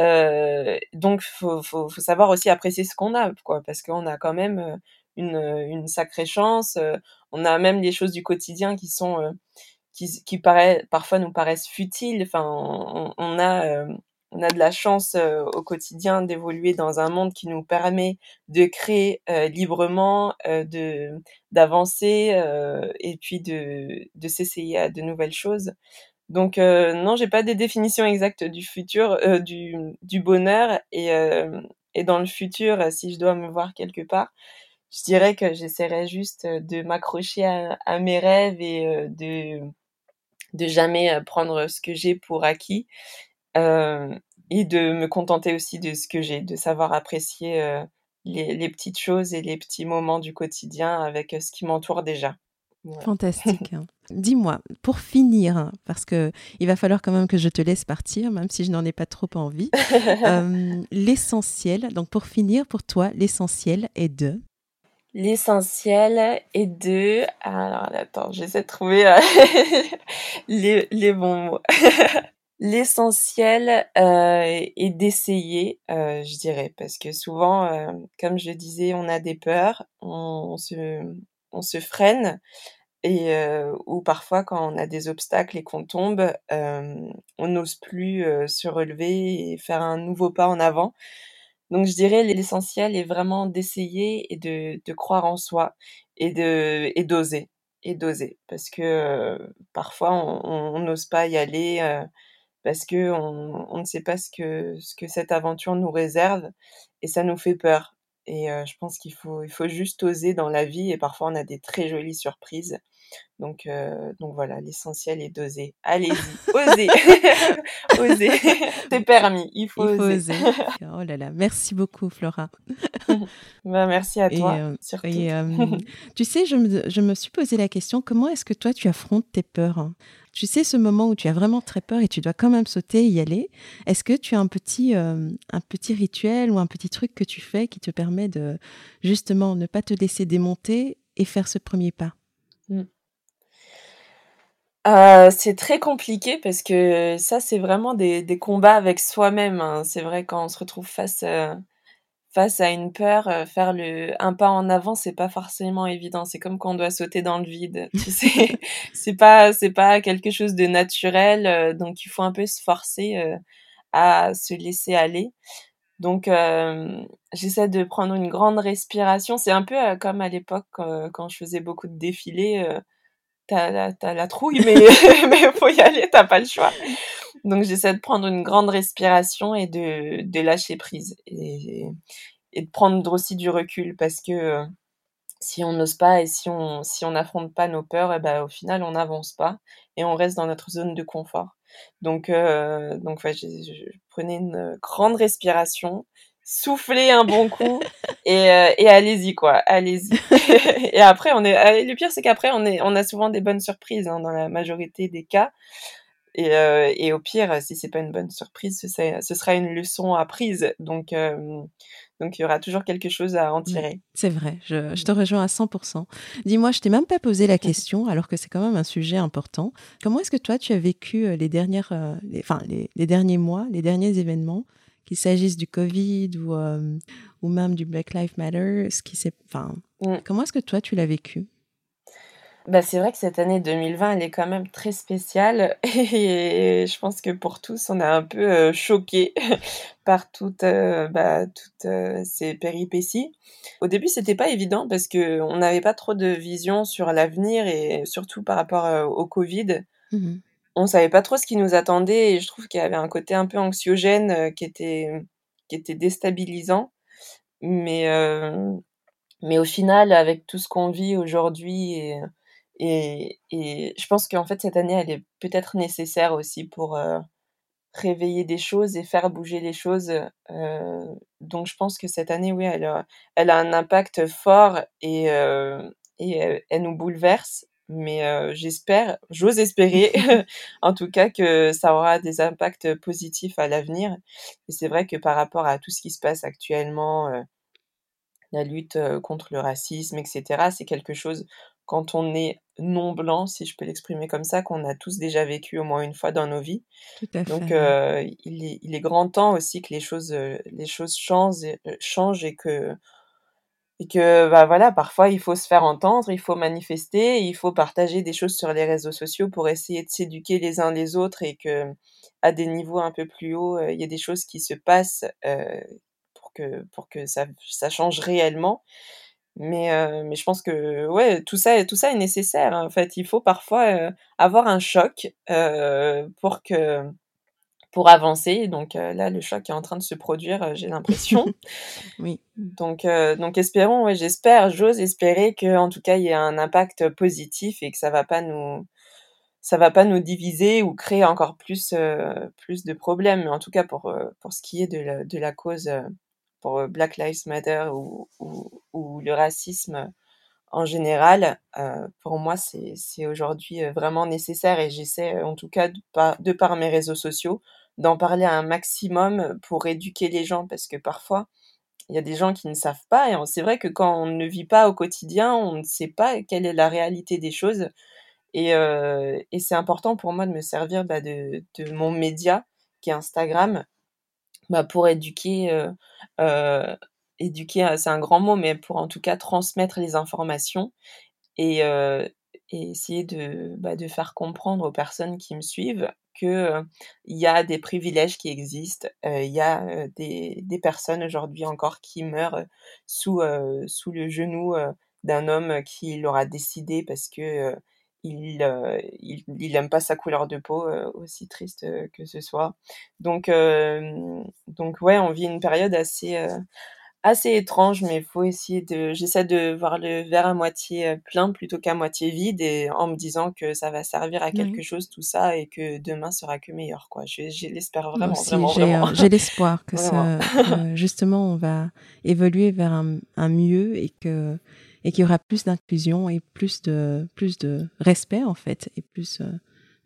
Euh, donc faut, faut, savoir aussi apprécier ce qu'on a, quoi, parce qu'on a quand même euh, une, une sacrée chance. Euh, on a même les choses du quotidien qui sont qui, qui paraît, parfois nous paraissent futiles. Enfin, on a on a de la chance euh, au quotidien d'évoluer dans un monde qui nous permet de créer euh, librement, euh, de d'avancer et puis de de s'essayer à de nouvelles choses. Donc non, j'ai pas des définitions exactes du futur, du du bonheur et et dans le futur, si je dois me voir quelque part, je dirais que j'essaierai juste de m'accrocher à, à, mes rêves et de de jamais prendre ce que j'ai pour acquis et de me contenter aussi de ce que j'ai, de savoir apprécier les, petites choses et les petits moments du quotidien avec ce qui m'entoure déjà. Fantastique. Hein. Dis-moi, pour finir, parce que il va falloir quand même que je te laisse partir, même si je n'en ai pas trop envie. l'essentiel, donc pour finir, pour toi, l'essentiel est de? L'essentiel est de. Alors, attends, j'essaie de trouver euh, les, les, bons mots. L'essentiel euh, est d'essayer, euh, je dirais, parce que souvent, euh, comme je le disais, on a des peurs, on, se, on se freine, et euh, ou parfois quand on a des obstacles et qu'on tombe, euh, on n'ose plus se relever et faire un nouveau pas en avant. Donc je dirais l'essentiel est vraiment d'essayer et de, de croire en soi et de et d'oser et d'oser. Parce que euh, parfois on n'ose pas y aller euh, parce que on, on, ne sait pas ce que ce que cette aventure nous réserve et ça nous fait peur et euh, je pense qu'il faut il faut juste oser dans la vie et parfois on a des très jolies surprises donc, euh, donc voilà, l'essentiel est d'oser. Allez-y, osez, osez. C'est permis, il faut, oser. Oh là là, merci beaucoup Flora. bah, merci à toi. Euh, surtout. Tu sais, je me, je me, suis posé la question, comment est-ce que toi tu affrontes tes peurs? Tu sais, ce moment où tu as vraiment très peur et tu dois quand même sauter et y aller, est-ce que tu as un petit, un petit rituel ou un petit truc que tu fais qui te permet de justement ne pas te laisser démonter et faire ce premier pas? Mmh. Euh, c'est très compliqué parce que ça, c'est vraiment des, des combats avec soi-même. Hein. C'est vrai quand on se retrouve face euh, face à une peur, euh, faire le un pas en avant, c'est pas forcément évident. C'est comme quand on doit sauter dans le vide. Tu sais, c'est pas c'est pas quelque chose de naturel, donc il faut un peu se forcer à se laisser aller. Donc j'essaie de prendre une grande respiration. C'est un peu comme à l'époque quand je faisais beaucoup de défilés t'as la, la trouille, mais mais faut y aller, t'as pas le choix. Donc j'essaie de prendre une grande respiration et de, de lâcher prise et, et de prendre aussi du recul parce que euh, si on n'ose pas et si on si on n'affronte pas nos peurs, et eh ben au final on n'avance pas et on reste dans notre zone de confort. Donc euh, donc ouais, je, je, prenais une grande respiration, soufflez un bon coup et, euh, et allez-y quoi, allez-y. et après on est, le pire c'est qu'après on est, on a souvent des bonnes surprises hein, dans la majorité des cas. Et, euh, et au pire, si c'est pas une bonne surprise, ce, ce sera une leçon apprise. Donc euh, donc il y aura toujours quelque chose à en tirer. C'est vrai, je, je, te rejoins à 100%. Dis-moi, je t'ai même pas posé la question, alors que c'est quand même un sujet important. Comment est-ce que toi, tu as vécu les dernières, les, enfin les, les derniers mois, les derniers événements qu'il s'agisse du Covid ou, euh, ou même du Black Lives Matter, ce qui enfin, mm. comment est-ce que toi tu l'as vécu? Bah, c'est vrai que cette année 2020, elle est quand même très spéciale et je pense que pour tous, on a un peu euh, choqué par toutes, euh, bah, toutes ces péripéties. Au début, c'était pas évident parce que on n'avait pas trop de vision sur l'avenir et surtout par rapport au Covid. Mmh on savait pas trop ce qui nous attendait et je trouve qu'il y avait un côté un peu anxiogène euh, qui était qui était déstabilisant mais euh, mais au final avec tout ce qu'on vit aujourd'hui et, et, et je pense qu'en fait cette année elle est peut-être nécessaire aussi pour euh, réveiller des choses et faire bouger les choses donc je pense que cette année oui elle a, elle a un impact fort et et elle nous bouleverse mais euh, j'espère, j'ose espérer en tout cas que ça aura des impacts positifs à l'avenir. Et c'est vrai que par rapport à tout ce qui se passe actuellement, euh, la lutte euh, contre le racisme, etc., c'est quelque chose, quand on est non blanc, si je peux l'exprimer comme ça, qu'on a tous déjà vécu au moins une fois dans nos vies. Tout à fait. Donc il, est, il, est, grand temps aussi que les choses, les choses changent, changent et que et que bah voilà parfois il faut se faire entendre il faut manifester il faut partager des choses sur les réseaux sociaux pour essayer de s'éduquer les uns les autres et que à des niveaux un peu plus hauts euh, il y a des choses qui se passent euh, pour que pour que ça ça change réellement mais euh, mais je pense que ouais tout ça tout ça est nécessaire hein. en fait il faut parfois avoir un choc pour que pour avancer. Donc euh, là, le choc est en train de se produire, euh, j'ai l'impression. oui. Donc, euh, donc espérons, ouais, j'espère, j'ose espérer que, en tout cas, il y a un impact positif et que ça va pas nous, ça va pas nous diviser ou créer encore plus, plus de problèmes. Mais en tout cas, pour, pour ce qui est de la, de la cause pour Black Lives Matter ou, le racisme en général, pour moi, c'est aujourd'hui vraiment nécessaire et j'essaie, en tout cas, de par, mes réseaux sociaux, d'en parler un maximum pour éduquer les gens parce que parfois, il y a des gens qui ne savent pas et c'est vrai que quand on ne vit pas au quotidien, on ne sait pas quelle est la réalité des choses et, euh, c'est important pour moi de me servir bah, de, mon média qui est Instagram bah, pour éduquer, euh, euh, éduquer c'est un grand mot, mais pour en tout cas transmettre les informations et, euh, et essayer de, bah, de faire comprendre aux personnes qui me suivent que il y a des privilèges qui existent, il y a des, des, personnes aujourd'hui encore qui meurent sous, sous le genou d'un homme qui l'aura décidé parce que il, il, il aime pas sa couleur de peau, aussi triste que ce soit. Donc, donc ouais, on vit une période assez, assez étrange, mais il faut essayer de. J'essaie de voir le verre à moitié euh, plein plutôt qu'à moitié vide, et en me disant que ça va servir à quelque chose tout ça et que demain sera que meilleur. Quoi, je, l'espère vraiment, vraiment, euh, J'ai l'espoir que ça, justement, on va évoluer vers un, mieux et que et qu'il y aura plus d'inclusion et plus de plus de respect en fait et plus euh,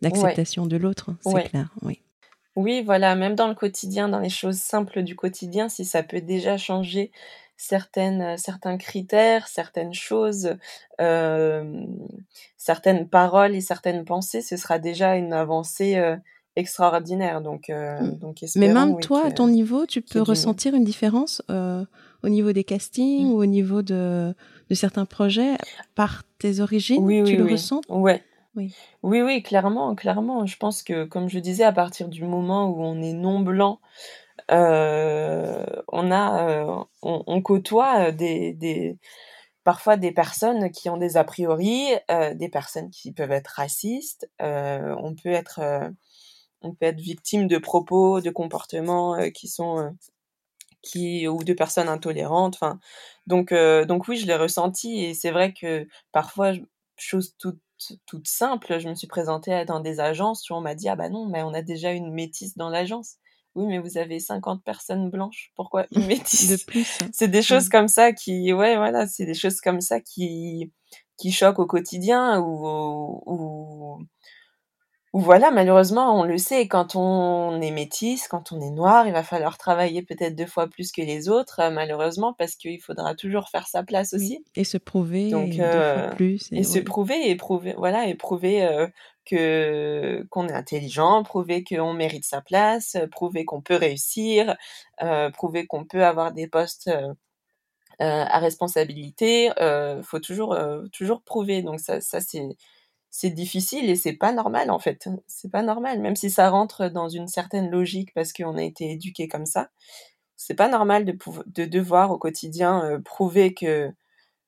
d'acceptation de l'autre. C'est clair. Oui. Oui, voilà, même dans le quotidien, dans les choses simples du quotidien, si ça peut déjà changer certaines, euh, certains critères, certaines choses, certaines paroles et certaines pensées, ce sera déjà une avancée euh, extraordinaire. Donc, euh, mmh. donc Mais même toi, à ton niveau, tu peux ressentir une différence au niveau des castings mmh. ou au niveau de, de certains projets par tes origines Oui, tu le oui. ressens? Ouais. Oui. Oui, oui, clairement, clairement. Je pense que, comme je disais, à partir du moment où on est non blanc, euh, on a, euh, on, côtoie des, des, parfois des personnes qui ont des a priori, euh, des personnes qui peuvent être racistes. on peut être, on peut être victime de propos, de comportements qui sont qui ou de personnes intolérantes. Enfin, donc, donc oui, je l'ai ressenti et c'est vrai que parfois, chose toute toute simple. Je me suis présentée dans des agences où on m'a dit Ah bah non, mais on a déjà une métisse dans l'agence. Oui, mais vous avez 50 personnes blanches. Pourquoi une métisse? De plus. C'est des choses comme ça qui, ouais, voilà, c'est des choses comme ça qui, qui choquent au quotidien ou, ou, voilà, malheureusement, on le sait, quand on est métisse, quand on est noir, il va falloir travailler peut-être deux fois plus que les autres, euh, malheureusement, parce qu'il faudra toujours faire sa place aussi. Et se prouver Donc, deux fois euh, plus. Et, se prouver, et prouver, voilà, et prouver euh, que qu'on est intelligent, prouver qu'on mérite sa place, prouver qu'on peut réussir, prouver qu'on peut avoir des postes à responsabilité. Il faut toujours, toujours prouver. Donc ça, ça c'est c'est difficile et c'est pas normal en fait. C'est pas normal, même si ça rentre dans une certaine logique parce qu'on a été éduqué comme ça. C'est pas normal de, de devoir au quotidien euh, prouver que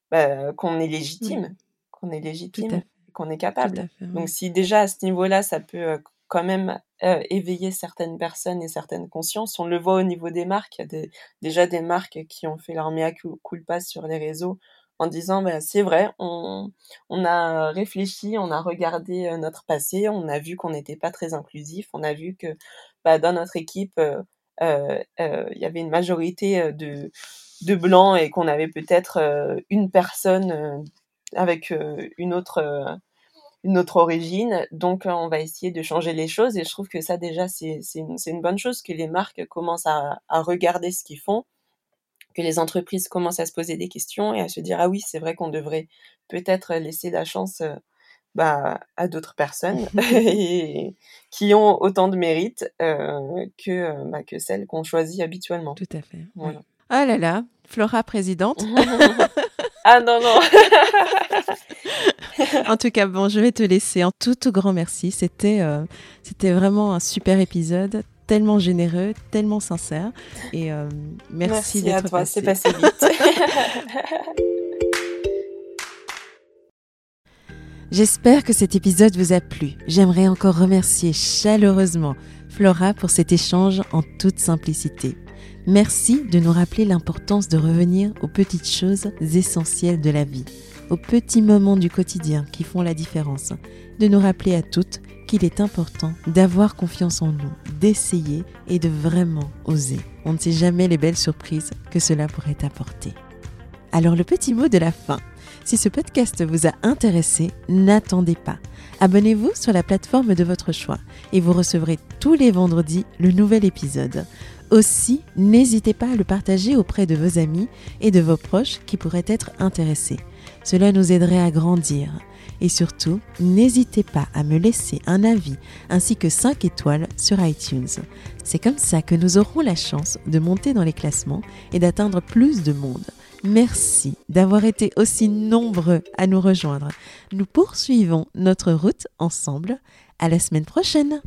bah, qu'on est légitime, qu'on est légitime, qu'on est capable. Donc si déjà à ce niveau-là, ça peut euh, quand même euh, éveiller certaines personnes et certaines consciences. On le voit au niveau des marques. Il y a déjà des marques qui ont fait leur mea culpa sur les réseaux en disant bah, c'est vrai, on, on, a réfléchi, on a regardé euh, notre passé, on a vu qu'on n'était pas très inclusif, on a vu que bah, dans notre équipe, euh, euh, il y avait une majorité de, de blancs et qu'on avait peut-être une personne avec une autre une autre origine. Donc, on va essayer de changer les choses. Et je trouve que ça, déjà, c'est une, une, bonne chose que les marques commencent à, à regarder ce qu'ils font que les entreprises commencent à se poser des questions et à se dire ah oui c'est vrai qu'on devrait peut-être laisser la chance euh, bah, à d'autres personnes qui ont autant de mérite euh, que, euh, bah, que celles qu'on choisit habituellement. Tout à fait. Voilà. Ah là là, Flora présidente. ah non, non. en tout cas, bon, je vais te laisser. En tout, tout grand merci. C'était c'était vraiment un super épisode tellement généreux, tellement sincère. Et euh, merci, merci à toi, c'est passé vite. J'espère que cet épisode vous a plu. J'aimerais encore remercier chaleureusement Flora pour cet échange en toute simplicité. Merci de nous rappeler l'importance de revenir aux petites choses essentielles de la vie, aux petits moments du quotidien qui font la différence, de nous rappeler à toutes qu'il est important d'avoir confiance en nous, d'essayer et de vraiment oser. On ne sait jamais les belles surprises que cela pourrait apporter. Alors le petit mot de la fin. Si ce podcast vous a intéressé, n'attendez pas. Abonnez-vous sur la plateforme de votre choix et vous recevrez tous les vendredis le nouvel épisode. Aussi, n'hésitez pas à le partager auprès de vos amis et de vos proches qui pourraient être intéressés. Cela nous aiderait à grandir. Et surtout, n'hésitez pas à me laisser un avis ainsi que 5 étoiles sur iTunes. C'est comme ça que nous aurons la chance de monter dans les classements et d'atteindre plus de monde. Merci d'avoir été aussi nombreux à nous rejoindre. Nous poursuivons notre route ensemble. À la semaine prochaine!